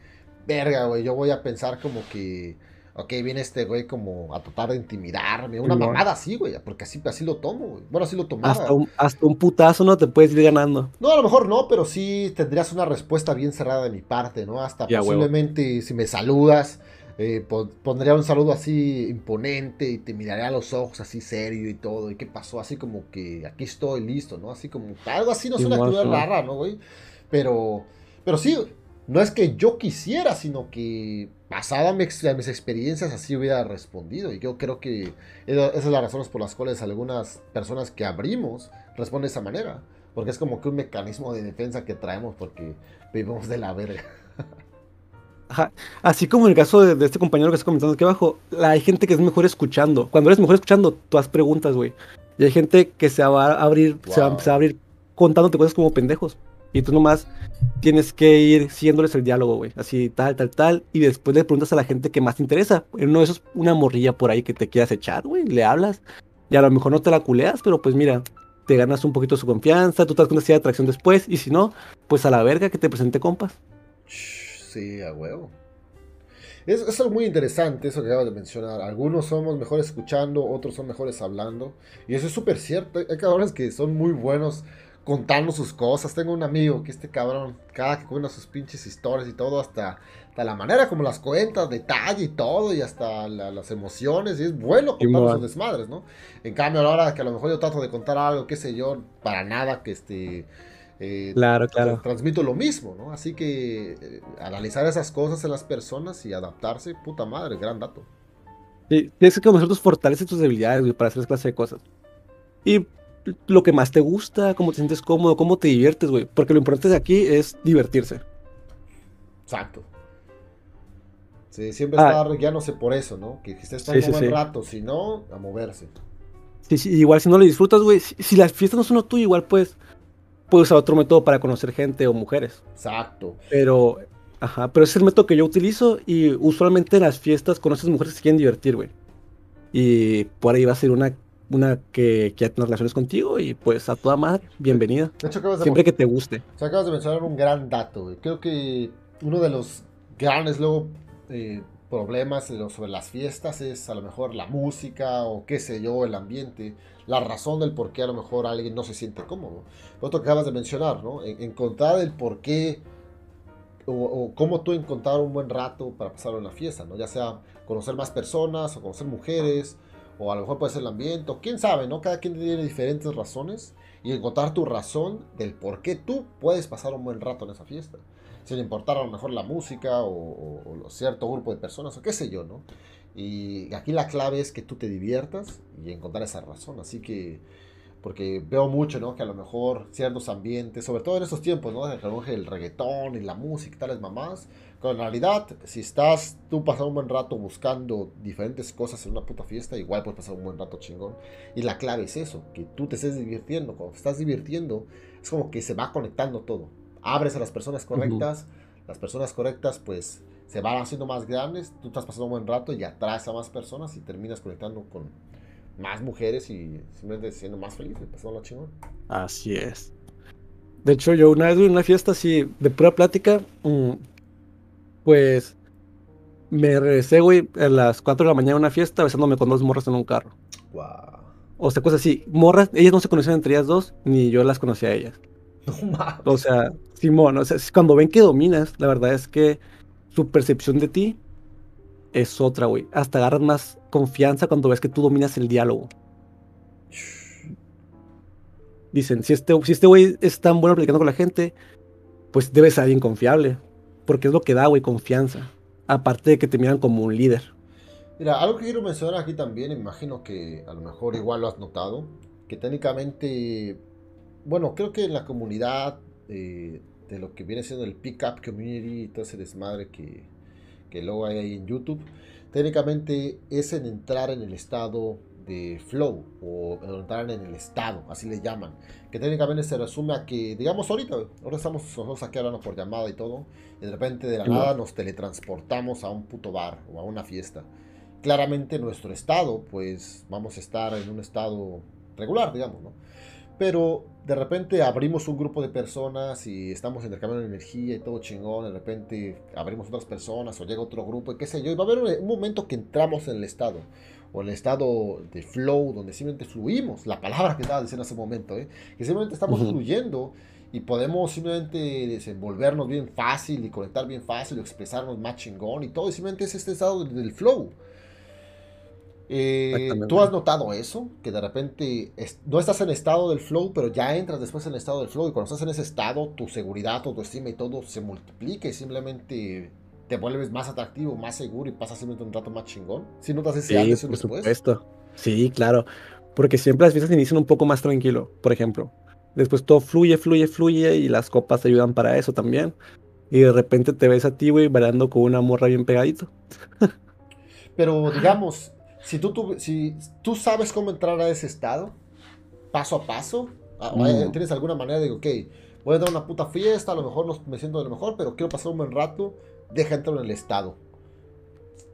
Verga, güey. Yo voy a pensar como que. Ok, viene este güey como a tratar de intimidarme. Una mamada así, güey. Porque así, así lo tomo, güey. Bueno, así lo tomaba. hasta, un, hasta un putazo no te puedes ir ganando. No, a lo mejor no, pero sí tendrías una respuesta bien cerrada de mi parte, ¿no? Hasta Ya, huevo. posiblemente si me saludas, eh, po- pondría un saludo así imponente y te miraría a los ojos así serio y todo. ¿Y qué pasó? Así como que aquí estoy listo, ¿no? Así como algo así, no es una actividad rara, ¿no, güey? Pero, pero sí, no es que yo quisiera, sino que basado en mis experiencias así hubiera respondido. Y yo creo que esa esa es la razón por las cuales algunas personas que abrimos responden de esa manera. Porque es como que un mecanismo de defensa que traemos porque vivimos de la verga. <laughs> Ajá. Así como en el caso de, de este compañero que está comentando aquí abajo, la- hay gente que es mejor escuchando. Cuando eres mejor escuchando, tú haz preguntas, güey. Y hay gente que se va a abrir, se, va, a Wow. empezar a abrir contándote cosas como pendejos. Y tú nomás tienes que ir siguiéndoles el diálogo, güey. Así, tal, tal, tal. Y después le preguntas a la gente que más te interesa. En uno de una morrilla por ahí que te quieras echar, güey. Le hablas. Y a lo mejor no te la culeas, pero pues mira, te ganas un poquito su confianza. Tú te das cuenta si atracción después. Y si no, pues a la verga que te presente compas. Sí, a huevo. Es, es muy interesante, eso que acabas de mencionar. Algunos somos mejores escuchando, otros son mejores hablando. Y eso es súper cierto. Hay cabrones que son muy buenos contando sus cosas. Tengo un amigo que este cabrón, cada que cuenta sus pinches historias y todo, hasta, hasta la manera como las cuenta, detalle y todo, y hasta la- las emociones. Y es bueno Simón. sus desmadres, ¿no? En cambio, a la hora que a lo mejor yo trato de contar algo, qué sé yo, para nada que este. eh, Claro, claro. tra- transmito lo mismo, ¿no? Así que eh, analizar esas cosas en las personas y adaptarse, puta madre, gran dato. Sí, tienes que conocer tus fortalezas y tus debilidades, güey, para hacer esa clase de cosas. Y lo que más te gusta, cómo te sientes cómodo, cómo te diviertes, güey. Porque lo importante de aquí es divertirse. Exacto. Sí, siempre Ah. estar guiándose por eso, ¿no? Que estés Sí, pasando sí, un buen sí. rato, si no, a moverse. Sí, sí, igual si no lo disfrutas, güey, si, si las fiestas no son lo tuyo, igual pues puedes usar otro método para conocer gente o mujeres. Exacto. Pero, ajá, pero ese es el método que yo utilizo y usualmente en las fiestas conoces mujeres que se quieren divertir, güey. Y por ahí va a ser una, una que quiera tener relaciones contigo y pues a toda madre, bienvenida. De hecho, acabas de, Siempre que te guste. o sea, acabas de mencionar un gran dato, güey. Creo que uno de los grandes luego eh, problemas lo- sobre las fiestas es a lo mejor la música o qué sé yo, el ambiente, la razón del por qué a lo mejor alguien no se siente cómodo. Otro que acabas de mencionar, ¿no? En- encontrar el por qué o, o cómo tú encontrar un buen rato para pasar en la fiesta, ¿no? Ya sea conocer más personas o conocer mujeres o a lo mejor puede ser el ambiente o quién sabe, ¿no? Cada quien tiene diferentes razones y encontrar tu razón del por qué tú puedes pasar un buen rato en esa fiesta. Sin importar a lo mejor la música o, cierto grupo de personas o qué sé yo, ¿no? Y aquí la clave es que tú te diviertas y encontrar esa razón. Así que, porque veo mucho, ¿no? Que a lo mejor ciertos ambientes, sobre todo en estos tiempos, ¿no? El reggaetón y la música y tales mamás. Con realidad, si estás tú pasando un buen rato buscando diferentes cosas en una puta fiesta, igual puedes pasar un buen rato chingón. Y la clave es eso, que tú te estés divirtiendo. Cuando te estás divirtiendo, es como que se va conectando todo. Abres a las personas correctas, las personas correctas pues se van haciendo más grandes, tú estás pasando un buen rato y atraes a más personas y terminas conectando con más mujeres y simplemente siendo más feliz, pasando la chingón. Así es. De hecho, yo una vez en una fiesta así, de pura plática, mm, pues me regresé, güey, a las 4 de la mañana a una fiesta besándome con dos morras en un carro. Wow. O sea, cosas así. Morras, ellas no se conocían entre ellas dos, ni yo las conocía a ellas. No mames. O sea, Simón, o sea, cuando ven que dominas, la verdad es que su percepción de ti es otra, güey. Hasta agarras más confianza cuando ves que tú dominas el diálogo. Dicen, si este si este güey es tan bueno platicando con la gente, pues debe ser alguien confiable. Porque es lo que da, güey, confianza. Aparte de que te miran como un líder. Mira, algo que quiero mencionar aquí también, imagino que a lo mejor igual lo has notado, que técnicamente, bueno, creo que en la comunidad eh, de lo que viene siendo el Pickup Community y todo ese desmadre que, que luego hay ahí en YouTube, técnicamente es en entrar en el estado de flow o entrar en el estado, así le llaman, que técnicamente se resume a que, digamos ahorita, ahora estamos nosotros aquí hablando por llamada y todo, y de repente de la nada nos teletransportamos a un puto bar o a una fiesta. Claramente nuestro estado, pues vamos a estar en un estado regular, digamos, ¿no? Pero de repente abrimos un grupo de personas y estamos intercambiando energía y todo chingón, de repente abrimos otras personas o llega otro grupo y qué sé yo, y va a haber un momento que entramos en el estado, o en el estado de flow, donde simplemente fluimos, la palabra que estaba diciendo hace un momento, ¿eh? que simplemente estamos fluyendo y podemos simplemente desenvolvernos bien fácil y conectar bien fácil, y expresarnos más chingón y todo, y simplemente es este estado del- flow. Eh. ¿Tú has notado eso? Que de repente es- no estás en estado del flow, pero ya entras después en el estado del flow y cuando estás en ese estado, tu seguridad, tu autoestima y todo se multiplica y simplemente te vuelves más atractivo, más seguro y pasas simplemente un rato más chingón. Si notas ese Sí, antes por después. supuesto. Sí, claro. Porque siempre las fiestas inician un poco más tranquilo, por ejemplo. Después todo fluye, fluye, fluye y las copas te ayudan para eso también. y de repente te ves a ti, güey, bailando con una morra bien pegadito. Pero digamos, si tú, si tú sabes cómo entrar a ese estado, paso a paso, mm. tienes alguna manera de, ok, voy a dar una puta fiesta, a lo mejor no me siento de lo mejor, pero quiero pasar un buen rato, deja entrar en el estado.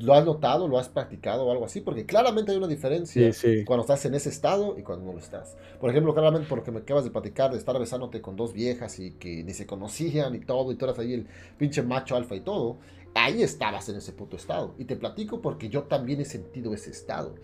¿Lo has notado, lo has practicado o algo así? Porque claramente hay una diferencia cuando estás en ese estado y cuando no lo estás. Por ejemplo, claramente porque me acabas de platicar de estar besándote con dos viejas y que ni se conocían y todo, y tú eras ahí el pinche macho alfa y todo. Ahí estabas en ese puto estado. Y te platico porque yo también he sentido ese estado.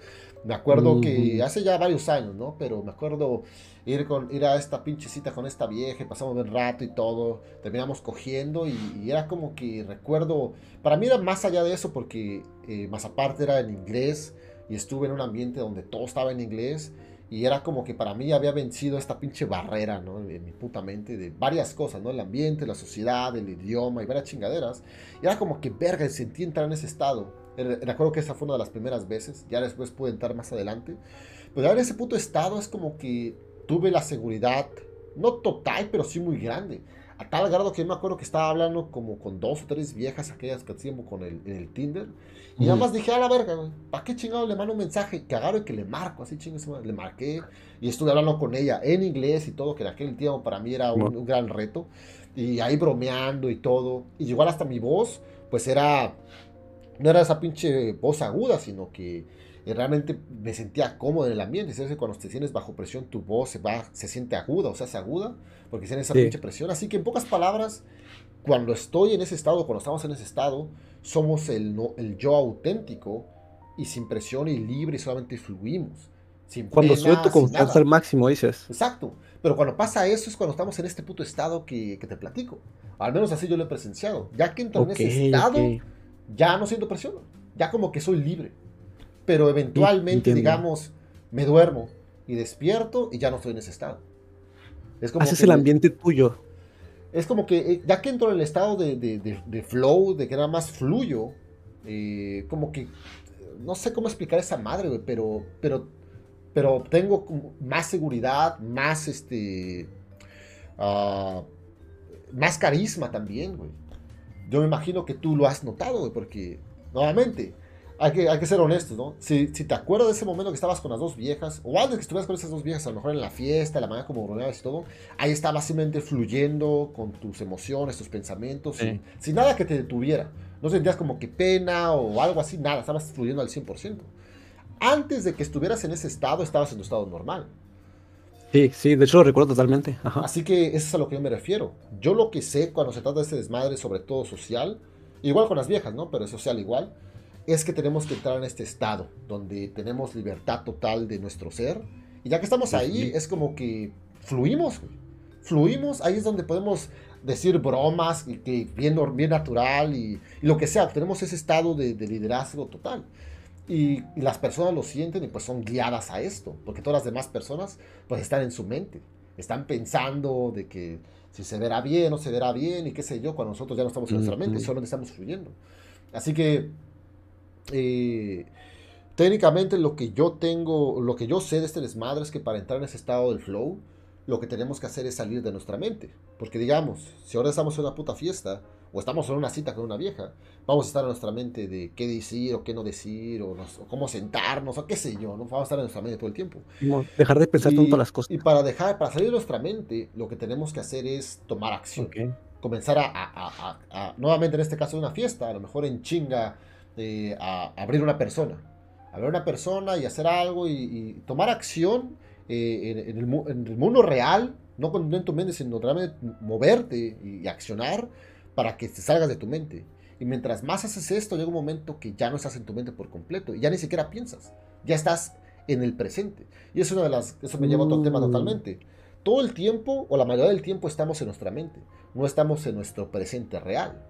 Me acuerdo que hace ya varios años, ¿no? Pero me acuerdo ir, con, ir a esta pinche cita con esta vieja, pasamos un rato y todo, terminamos cogiendo y, era como que recuerdo, para mí era más allá de eso porque eh, más aparte era en inglés y estuve en un ambiente donde todo estaba en inglés y era como que para mí había vencido esta pinche barrera, ¿no? En mi puta mente de varias cosas, ¿no? El ambiente, la sociedad, el idioma y varias chingaderas. Y era como que, verga, sentí entrar en ese estado. Recuerdo que esa fue una de las primeras veces, ya después pude entrar más adelante. Pero en ese puto estado es como que tuve la seguridad, no total, pero sí muy grande. A tal grado que yo me acuerdo que estaba hablando como con dos o tres viejas, aquellas que hacíamos con el, en el Tinder. Y nada más dije, a la verga, ¿para qué chingado le mando un mensaje? Que agarro y que le marco, así chingados, le marqué. Y estuve hablando con ella en inglés y todo, que en aquel tiempo para mí era un, gran reto. Y ahí bromeando y todo. Y igual hasta mi voz, pues era, no era esa pinche voz aguda, sino que realmente me sentía cómodo en el ambiente. ¿Sabes? Cuando te sientes bajo presión, tu voz se, va, se siente aguda, o sea, se aguda, porque tiene esa pinche presión. Así que en pocas palabras, cuando estoy en ese estado, cuando estamos en ese estado, somos el, no, el yo auténtico y sin presión y libre y solamente fluimos. Sin cuando suelto confianza al máximo, dices. Exacto. Pero cuando pasa eso es cuando estamos en este puto estado que, que te platico. Al menos así yo lo he presenciado. Ya que entro en ese estado, ya no siento presión. Ya como que soy libre pero eventualmente, digamos, me duermo y despierto y ya no estoy en ese estado. Es como Haces el ambiente tuyo. Es como que eh, ya que entro en el estado de, flow, de que nada más fluyo, eh, como que no sé cómo explicar esa madre, pero, pero, pero tengo más seguridad, más este, ah, más carisma también, güey. Yo me imagino que tú lo has notado, güey, porque nuevamente hay que, hay que ser honestos, ¿no? Si, si, te acuerdas de ese momento que estabas con las dos viejas, o antes que estuvieras con esas dos viejas, a lo mejor en la fiesta, la manera como bromeabas y todo, ahí estabas simplemente fluyendo con tus emociones, tus pensamientos, sin, sin, nada que te detuviera. No sentías como que pena o algo así, nada, estabas fluyendo al 100%. Antes de que estuvieras en ese estado, estabas en tu estado normal. Sí, sí, de hecho lo recuerdo totalmente. Así que eso es a lo que yo me refiero. Yo lo que sé cuando se trata de ese desmadre, sobre todo social, igual con las viejas, ¿no? Pero es social igual es que tenemos que entrar en este estado donde tenemos libertad total de nuestro ser. Y ya que estamos ahí, es como que fluimos, Fluimos, ahí es donde podemos decir bromas y que bien, bien natural y, lo que sea. Tenemos ese estado de, liderazgo total. Y, las personas lo sienten y pues son guiadas a esto, porque todas las demás personas pues están en su mente, están pensando de que si se verá bien o se verá bien y qué sé yo, cuando nosotros ya no estamos en nuestra mente, solamente estamos fluyendo. Así que eh, técnicamente lo que yo tengo, lo que yo sé de este desmadre es que para entrar en ese estado del flow, lo que tenemos que hacer es salir de nuestra mente. Porque digamos, si ahora estamos en una puta fiesta, o estamos en una cita con una vieja, vamos a estar en nuestra mente de qué decir o qué no decir, o, cómo sentarnos, o qué sé yo, ¿no? Vamos a estar en nuestra mente todo el tiempo. dejar de pensar tanto las cosas. Y para dejar, para salir de nuestra mente, lo que tenemos que hacer es tomar acción. Comenzar a, a, a, nuevamente en este caso una fiesta, a lo mejor en chinga, a abrir una persona. Abrir una persona y hacer algo y, tomar acción eh, en, el, mundo real, no con en tu mente, sino realmente moverte y, accionar para que te salgas de tu mente. Y mientras más haces esto, llega un momento que ya no estás en tu mente por completo y ya ni siquiera piensas, ya estás en el presente. Y eso, es una de las, eso me lleva a otro tema mm. totalmente. Todo el tiempo, o la mayoría del tiempo, estamos en nuestra mente, no estamos en nuestro presente real.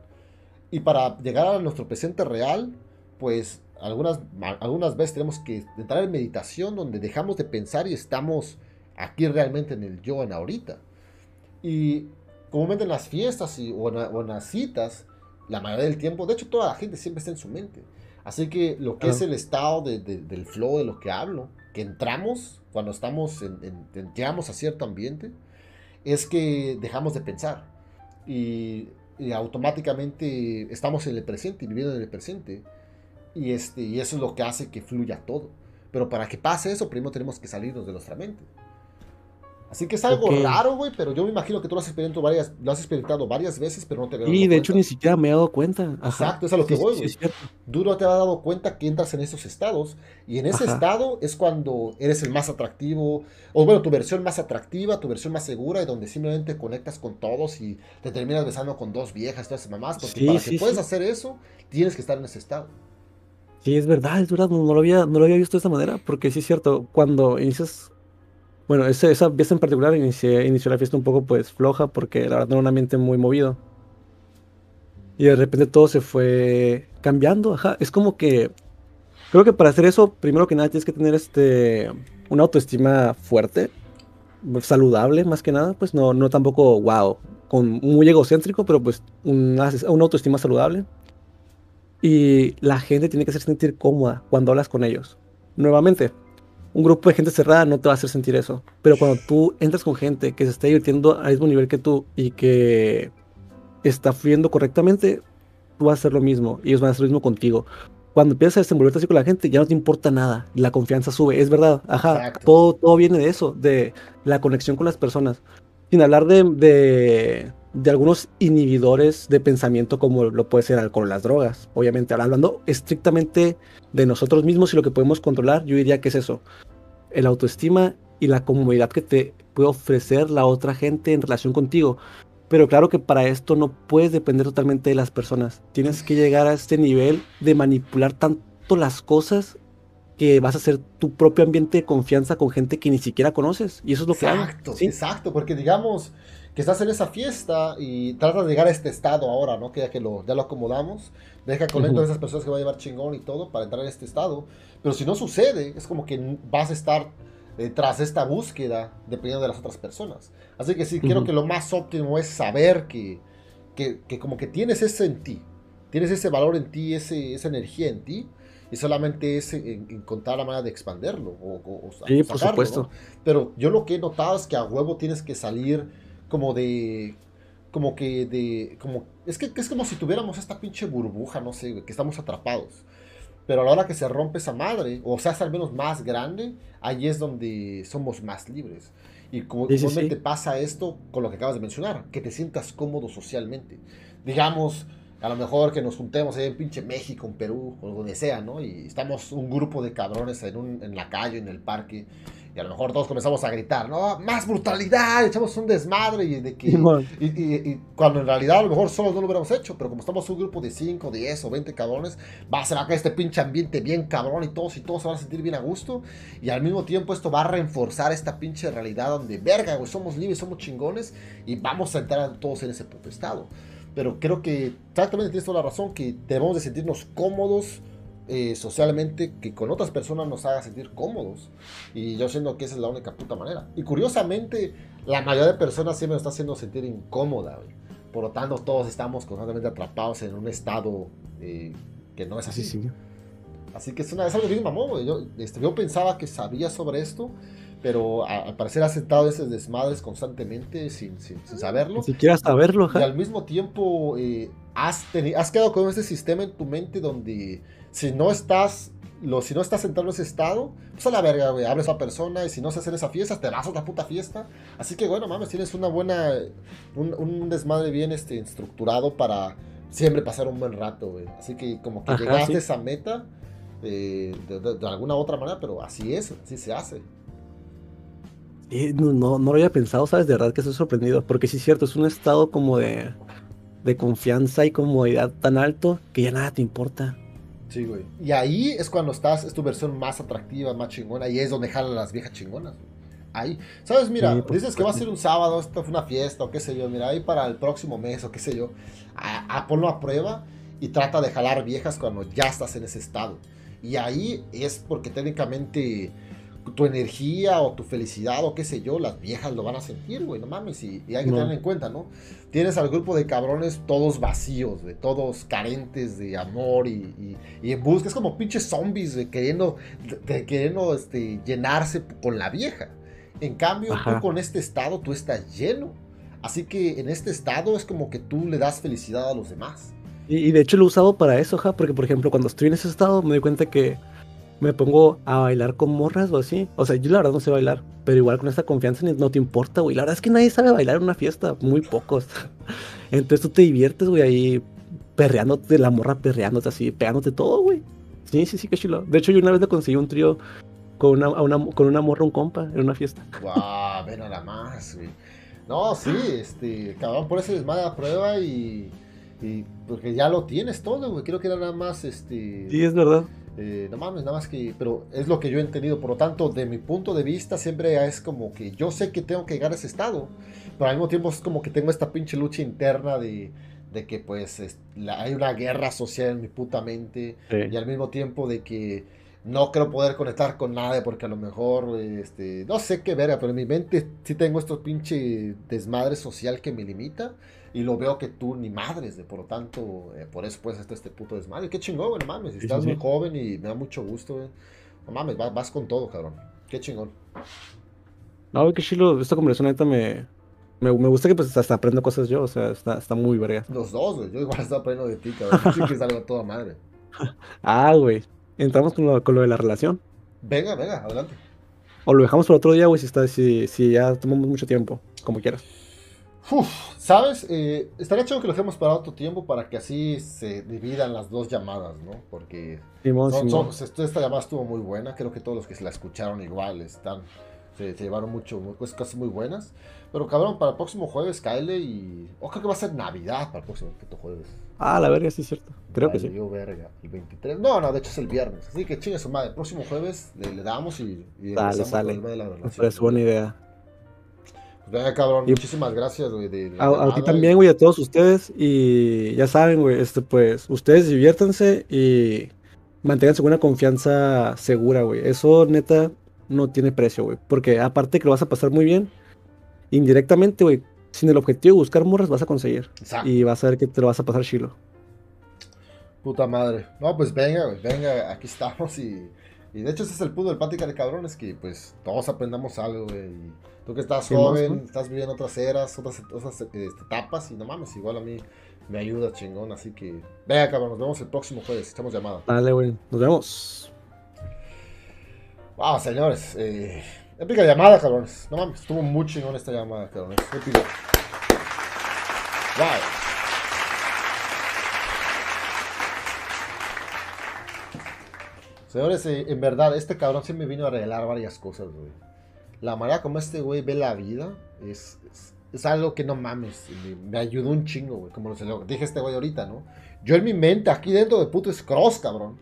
Y para llegar a nuestro presente real, pues algunas, algunas veces tenemos que entrar en meditación donde dejamos de pensar y estamos aquí realmente en el yo, en ahorita. Y comúnmente en las fiestas y, o, en, las citas, la mayoría del tiempo, de hecho toda la gente siempre está en su mente. Así que lo que es el estado del flow de lo que hablo, que entramos cuando estamos en, llegamos a cierto ambiente, es que dejamos de pensar. Y y automáticamente estamos en el presente, viviendo en el presente. Y, este, y eso es lo que hace que fluya todo. Pero para que pase eso, primero tenemos que salirnos de nuestra mente. Así que es algo raro, güey, pero yo me imagino que tú lo has experimentado varias, lo has experimentado varias veces, pero no te veo. Y de hecho ni siquiera me he dado cuenta. Exacto, es a lo que voy, güey. Duro te has dado cuenta que entras en esos estados. Y en ese estado es cuando eres el más atractivo, o bueno, tu versión más atractiva, tu versión más segura, y donde simplemente conectas con todos y te terminas besando con dos viejas, todas esas mamás. Porque para que puedas hacer eso, tienes que estar en ese estado. Sí, es verdad, es verdad, no, lo había, no lo había visto de esta manera, porque sí es cierto, cuando inicias bueno, esa, fiesta en particular inicié, inició la fiesta un poco pues floja porque la verdad era un ambiente muy movido. Y de repente todo se fue cambiando, ajá. Es como que creo que para hacer eso, primero que nada tienes que tener este una autoestima fuerte, saludable más que nada, pues no, no tampoco wow, con muy egocéntrico, pero pues una, una autoestima saludable. Y la gente tiene que hacer sentir cómoda cuando hablas con ellos. Nuevamente, un grupo de gente cerrada no te va a hacer sentir eso. Pero cuando tú entras con gente que se está divirtiendo al mismo nivel que tú y que está fluyendo correctamente, tú vas a hacer lo mismo y ellos van a hacer lo mismo contigo. Cuando empiezas a desenvolverte así con la gente, ya no te importa nada. La confianza sube. Es verdad. Ajá. Todo, todo viene de eso, de la conexión con las personas. Sin hablar de, de, de, algunos inhibidores de pensamiento como lo puede ser el alcohol, las drogas. Obviamente, hablando estrictamente de nosotros mismos y lo que podemos controlar, yo diría que es eso. El autoestima y la comodidad que te puede ofrecer la otra gente en relación contigo. Pero claro que para esto no puedes depender totalmente de las personas. Tienes que llegar a este nivel de manipular tanto las cosas que vas a hacer tu propio ambiente de confianza con gente que ni siquiera conoces. Y eso es lo que Exacto, exacto, porque digamos que estás en esa fiesta y tratas de llegar a este estado ahora, ¿no? Que ya que lo, ya lo acomodamos, deja con uh esas personas que va a llevar chingón y todo para entrar en este estado. Pero si no sucede, es como que vas a estar eh, tras esta búsqueda dependiendo de las otras personas. Así que sí, creo que lo más óptimo es saber que, que, que, como que tienes eso en ti, tienes ese valor en ti, ese, esa energía en ti y solamente es encontrar la manera de expanderlo o, sí, por supuesto. Pero yo lo que he notado es que a huevo tienes que salir como de como que de como es que es como si tuviéramos esta pinche burbuja, no sé, que estamos atrapados. Pero a la hora que se rompe esa madre, o sea, al menos más grande, ahí es donde somos más libres. Y como sí, pasa esto con lo que acabas de mencionar, que te sientas cómodo socialmente. Digamos, a lo mejor que nos juntemos en pinche México, en Perú, o donde sea, ¿no? Y estamos un grupo de cabrones en, un, en la calle, en el parque, y a lo mejor todos comenzamos a gritar, ¿no? Más brutalidad, echamos un desmadre y de que... Y, cuando en realidad a lo mejor solo no lo hubiéramos hecho, pero como estamos un grupo de 5, 10 o 20 cabrones, va a ser acá este pinche ambiente bien cabrón y todos y todos se van a sentir bien a gusto. Y al mismo tiempo esto va a reforzar esta pinche realidad donde, verga, güey, somos libres, somos chingones y vamos a entrar todos en ese puto estado. Pero creo que exactamente tienes toda la razón, que debemos de sentirnos cómodos eh, socialmente, que con otras personas nos haga sentir cómodos. Y yo siento que esa es la única puta manera. Y curiosamente, la mayoría de personas siempre nos está haciendo sentir incómoda. Por lo tanto, todos estamos constantemente atrapados en un estado eh, que no es así. Así que es, una, es algo bien mamón, Yo, este, yo pensaba que sabía sobre esto pero al parecer has sentado esos desmadres constantemente sin, sin, saberlo. Ni siquiera saberlo, Y al mismo tiempo eh, has, has quedado con ese sistema en tu mente donde si no estás lo, si no estás sentado en ese estado, pues a la verga, güey, hablas a persona y si no se hace esa fiesta, te vas a otra puta fiesta. Así que, bueno, mames, tienes una buena, un, un desmadre bien este, estructurado para siempre pasar un buen rato, güey. Así que como que llegaste a esa meta eh, de, alguna otra manera, pero así es, así se hace no, no, lo había pensado, ¿sabes? De verdad que estoy sorprendido. Porque sí es cierto, es un estado como de, de confianza y comodidad tan alto que ya nada te importa. Sí, güey. Y ahí es cuando estás, es tu versión más atractiva, más chingona. Y es donde jalan las viejas chingonas. Ahí. ¿Sabes? Mira, dices que va a ser un sábado, esto fue una fiesta o qué sé yo. Mira, ahí para el próximo mes o qué sé yo. A, ponlo a prueba y trata de jalar viejas cuando ya estás en ese estado. Y ahí es porque técnicamente tu energía o tu felicidad o qué sé yo, las viejas lo van a sentir, güey, no mames, y, hay que tener en cuenta, ¿no? Tienes al grupo de cabrones todos vacíos, de todos carentes de amor y, en busca, es como pinches zombies, de queriendo, queriendo este, llenarse con la vieja. En cambio, tú con este estado, tú estás lleno. Así que en este estado es como que tú le das felicidad a los demás. Y, de hecho lo he usado para eso, ja, porque por ejemplo cuando estoy en ese estado me doy cuenta que me pongo a bailar con morras o así. O sea, yo la verdad no sé bailar, pero igual con esa confianza no te importa, güey. La verdad es que nadie sabe bailar en una fiesta, muy pocos. <laughs> Entonces tú te diviertes, güey, ahí perreándote, la morra perreándote así, pegándote todo, güey. Sí, sí, sí, qué chulo. De hecho, yo una vez le conseguí un trío con una, con una morra, un compa, en una fiesta. <laughs> Guau, ven nada más, güey. No, sí, este, cabrón, por ese desmadre a prueba y, y, porque ya lo tienes todo, güey. Creo que era nada más, este. Sí, es verdad. Eh, no mames, nada más que, pero es lo que yo he entendido. Por lo tanto, de mi punto de vista, siempre es como que yo sé que tengo que llegar a ese estado, pero al mismo tiempo es como que tengo esta pinche lucha interna de, de que pues hay una guerra social en mi puta mente y al mismo tiempo de que no creo poder conectar con nadie porque a lo mejor, este, no sé qué verga, pero en mi mente sí tengo esto pinche desmadre social que me limita y lo veo que tú ni madres, de, por lo tanto, eh, por eso pues este, este puto desmadre. Qué chingón, güey, no mames, estás muy joven y me da mucho gusto, güey. No mames, vas, con todo, cabrón. Qué chingón. No, qué chilo, esta conversación neta me, me, me, gusta que pues hasta aprendo cosas yo, o sea, está, está muy verga. Los dos, güey, yo igual <laughs> estoy aprendiendo de ti, cabrón. Sí que salga toda madre. <laughs> ah, güey. Entramos con lo, con lo de la relación. Venga, venga, adelante. O lo dejamos para otro día, güey, si, está, si, si ya tomamos mucho tiempo, como quieras. Uf, ¿sabes? Eh, estaría chido que lo dejemos para otro tiempo para que así se dividan las dos llamadas, ¿no? Porque esta llamada estuvo muy buena, creo que todos los que se la escucharon igual están, se, llevaron mucho, pues, cosas muy buenas. Pero cabrón, para el próximo jueves, Kyle y... O creo que va a ser Navidad para el próximo jueves. Ah, la verga, sí es cierto. Creo que sí. Verga, el 23. No, no, de hecho es el viernes. Así que chingue su madre. El próximo jueves le, damos y... y dale, sale. De la es buena idea. Venga, cabrón, muchísimas gracias, güey. A, ti también, güey, a todos ustedes. Y ya saben, güey, este, pues, ustedes diviértanse y manténganse con una confianza segura, güey. Eso, neta, no tiene precio, güey. Porque aparte que lo vas a pasar muy bien, indirectamente, güey, sin el objetivo de buscar morras vas a conseguir. Y vas a ver que te lo vas a pasar chilo. Puta madre. No, pues venga, güey, venga, aquí estamos y, y de hecho ese es el punto del plática de cabrones, que pues todos aprendamos algo, güey. Tú que estás joven, estás viviendo otras eras, otras, otras este, etapas y no mames, igual a mí me ayuda chingón, así que venga, cabrón, nos vemos el próximo jueves, echamos llamada. Dale, güey, nos vemos. Wow, señores, eh, Épica llamada, cabrones. No mames, estuvo muy chingón esta llamada, cabrones. Épico. Wow. Señores, eh, en verdad, este cabrón sí me vino a regalar varias cosas, güey. La manera como este güey ve la vida es, es, algo que no mames. Me, ayudó un chingo, güey. Como lo dije este güey ahorita, ¿no? Yo en mi mente, aquí dentro de puto es cross, cabrón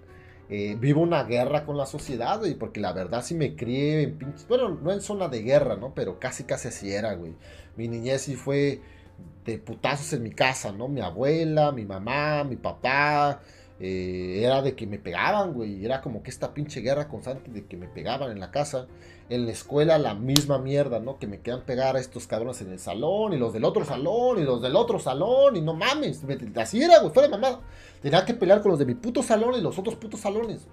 eh, vivo una guerra con la sociedad, güey, porque la verdad sí me crié en pinches, bueno, no en zona de guerra, ¿no? Pero casi casi así era, güey. Mi niñez sí fue de putazos en mi casa, ¿no? Mi abuela, mi mamá, mi papá, eh, era de que me pegaban, güey. Era como que esta pinche guerra constante de que me pegaban en la casa. En la escuela la misma mierda, ¿no? Que me quedan pegar a estos cabrones en el salón y los del otro salón y los del otro salón y no mames. Así era, güey, fuera de mamada. Tenía que pelear con los de mi puto salón y los otros putos salones.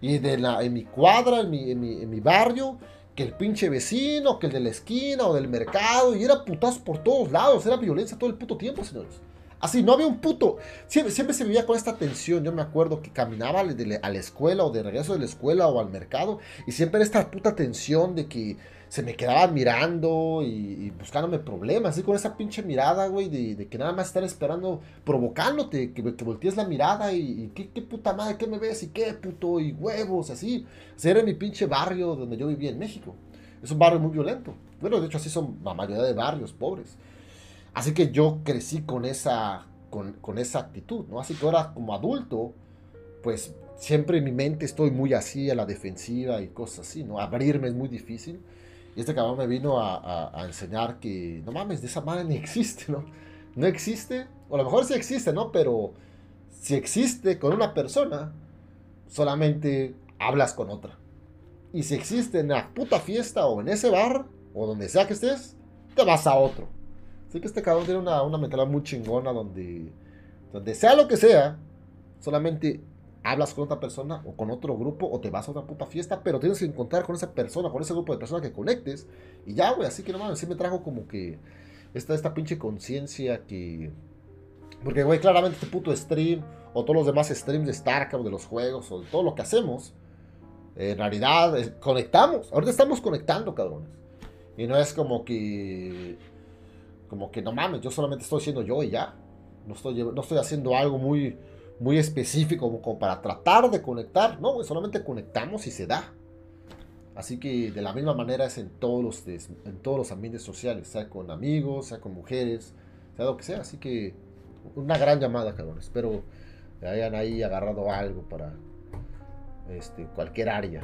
Y de la, en mi cuadra, en mi, en mi, barrio, que el pinche vecino, que el de la esquina o del mercado. Y era putazo por todos lados. Era violencia todo el puto tiempo, señores. Así, no había un puto. Siempre, siempre se vivía con esta tensión. Yo me acuerdo que caminaba a la escuela o de regreso de la escuela o al mercado. Y siempre era esta puta tensión de que se me quedaban mirando y, buscándome problemas, así con esa pinche mirada, güey, de, que nada más estar esperando, provocándote, que, voltees la mirada y, ¿qué, puta madre, ¿qué me ves? Y qué puto, y huevos, así. O era mi pinche barrio donde yo vivía en México. Es un barrio muy violento. Bueno, de hecho así son la mayoría de barrios pobres. Así que yo crecí con esa, con, con esa actitud, ¿no? Así que ahora como adulto, pues siempre en mi mente estoy muy así a la defensiva y cosas así, ¿no? Abrirme es muy difícil. Y este cabrón me vino a, enseñar que, no mames, de esa madre ni existe, ¿no? No existe, o a lo mejor sí existe, ¿no? Pero si existe con una persona, solamente hablas con otra. Y si existe en la puta fiesta o en ese bar, o donde sea que estés, te vas a otro. Así que este cabrón tiene una, una mentalidad muy chingona donde, donde sea lo que sea, solamente hablas con otra persona o con otro grupo o te vas a otra puta fiesta, pero tienes que encontrar con esa persona, con ese grupo de personas que conectes y ya, güey, así que no mames, sí me trajo como que esta, esta pinche conciencia que... Porque, güey, claramente este puto stream o todos los demás streams de StarCraft, de los juegos o de todo lo que hacemos, en realidad conectamos. Ahorita estamos conectando, cabrones. Y no es como que... Como que no mames, yo solamente estoy siendo yo y ya. No estoy, no estoy haciendo algo muy, muy específico como, para tratar de conectar. No, solamente conectamos y se da. Así que de la misma manera es en todos los, en todos los ambientes sociales, sea con amigos, sea con mujeres, sea lo que sea. Así que una gran llamada, cabrón. Espero hayan ahí agarrado algo para este, cualquier área.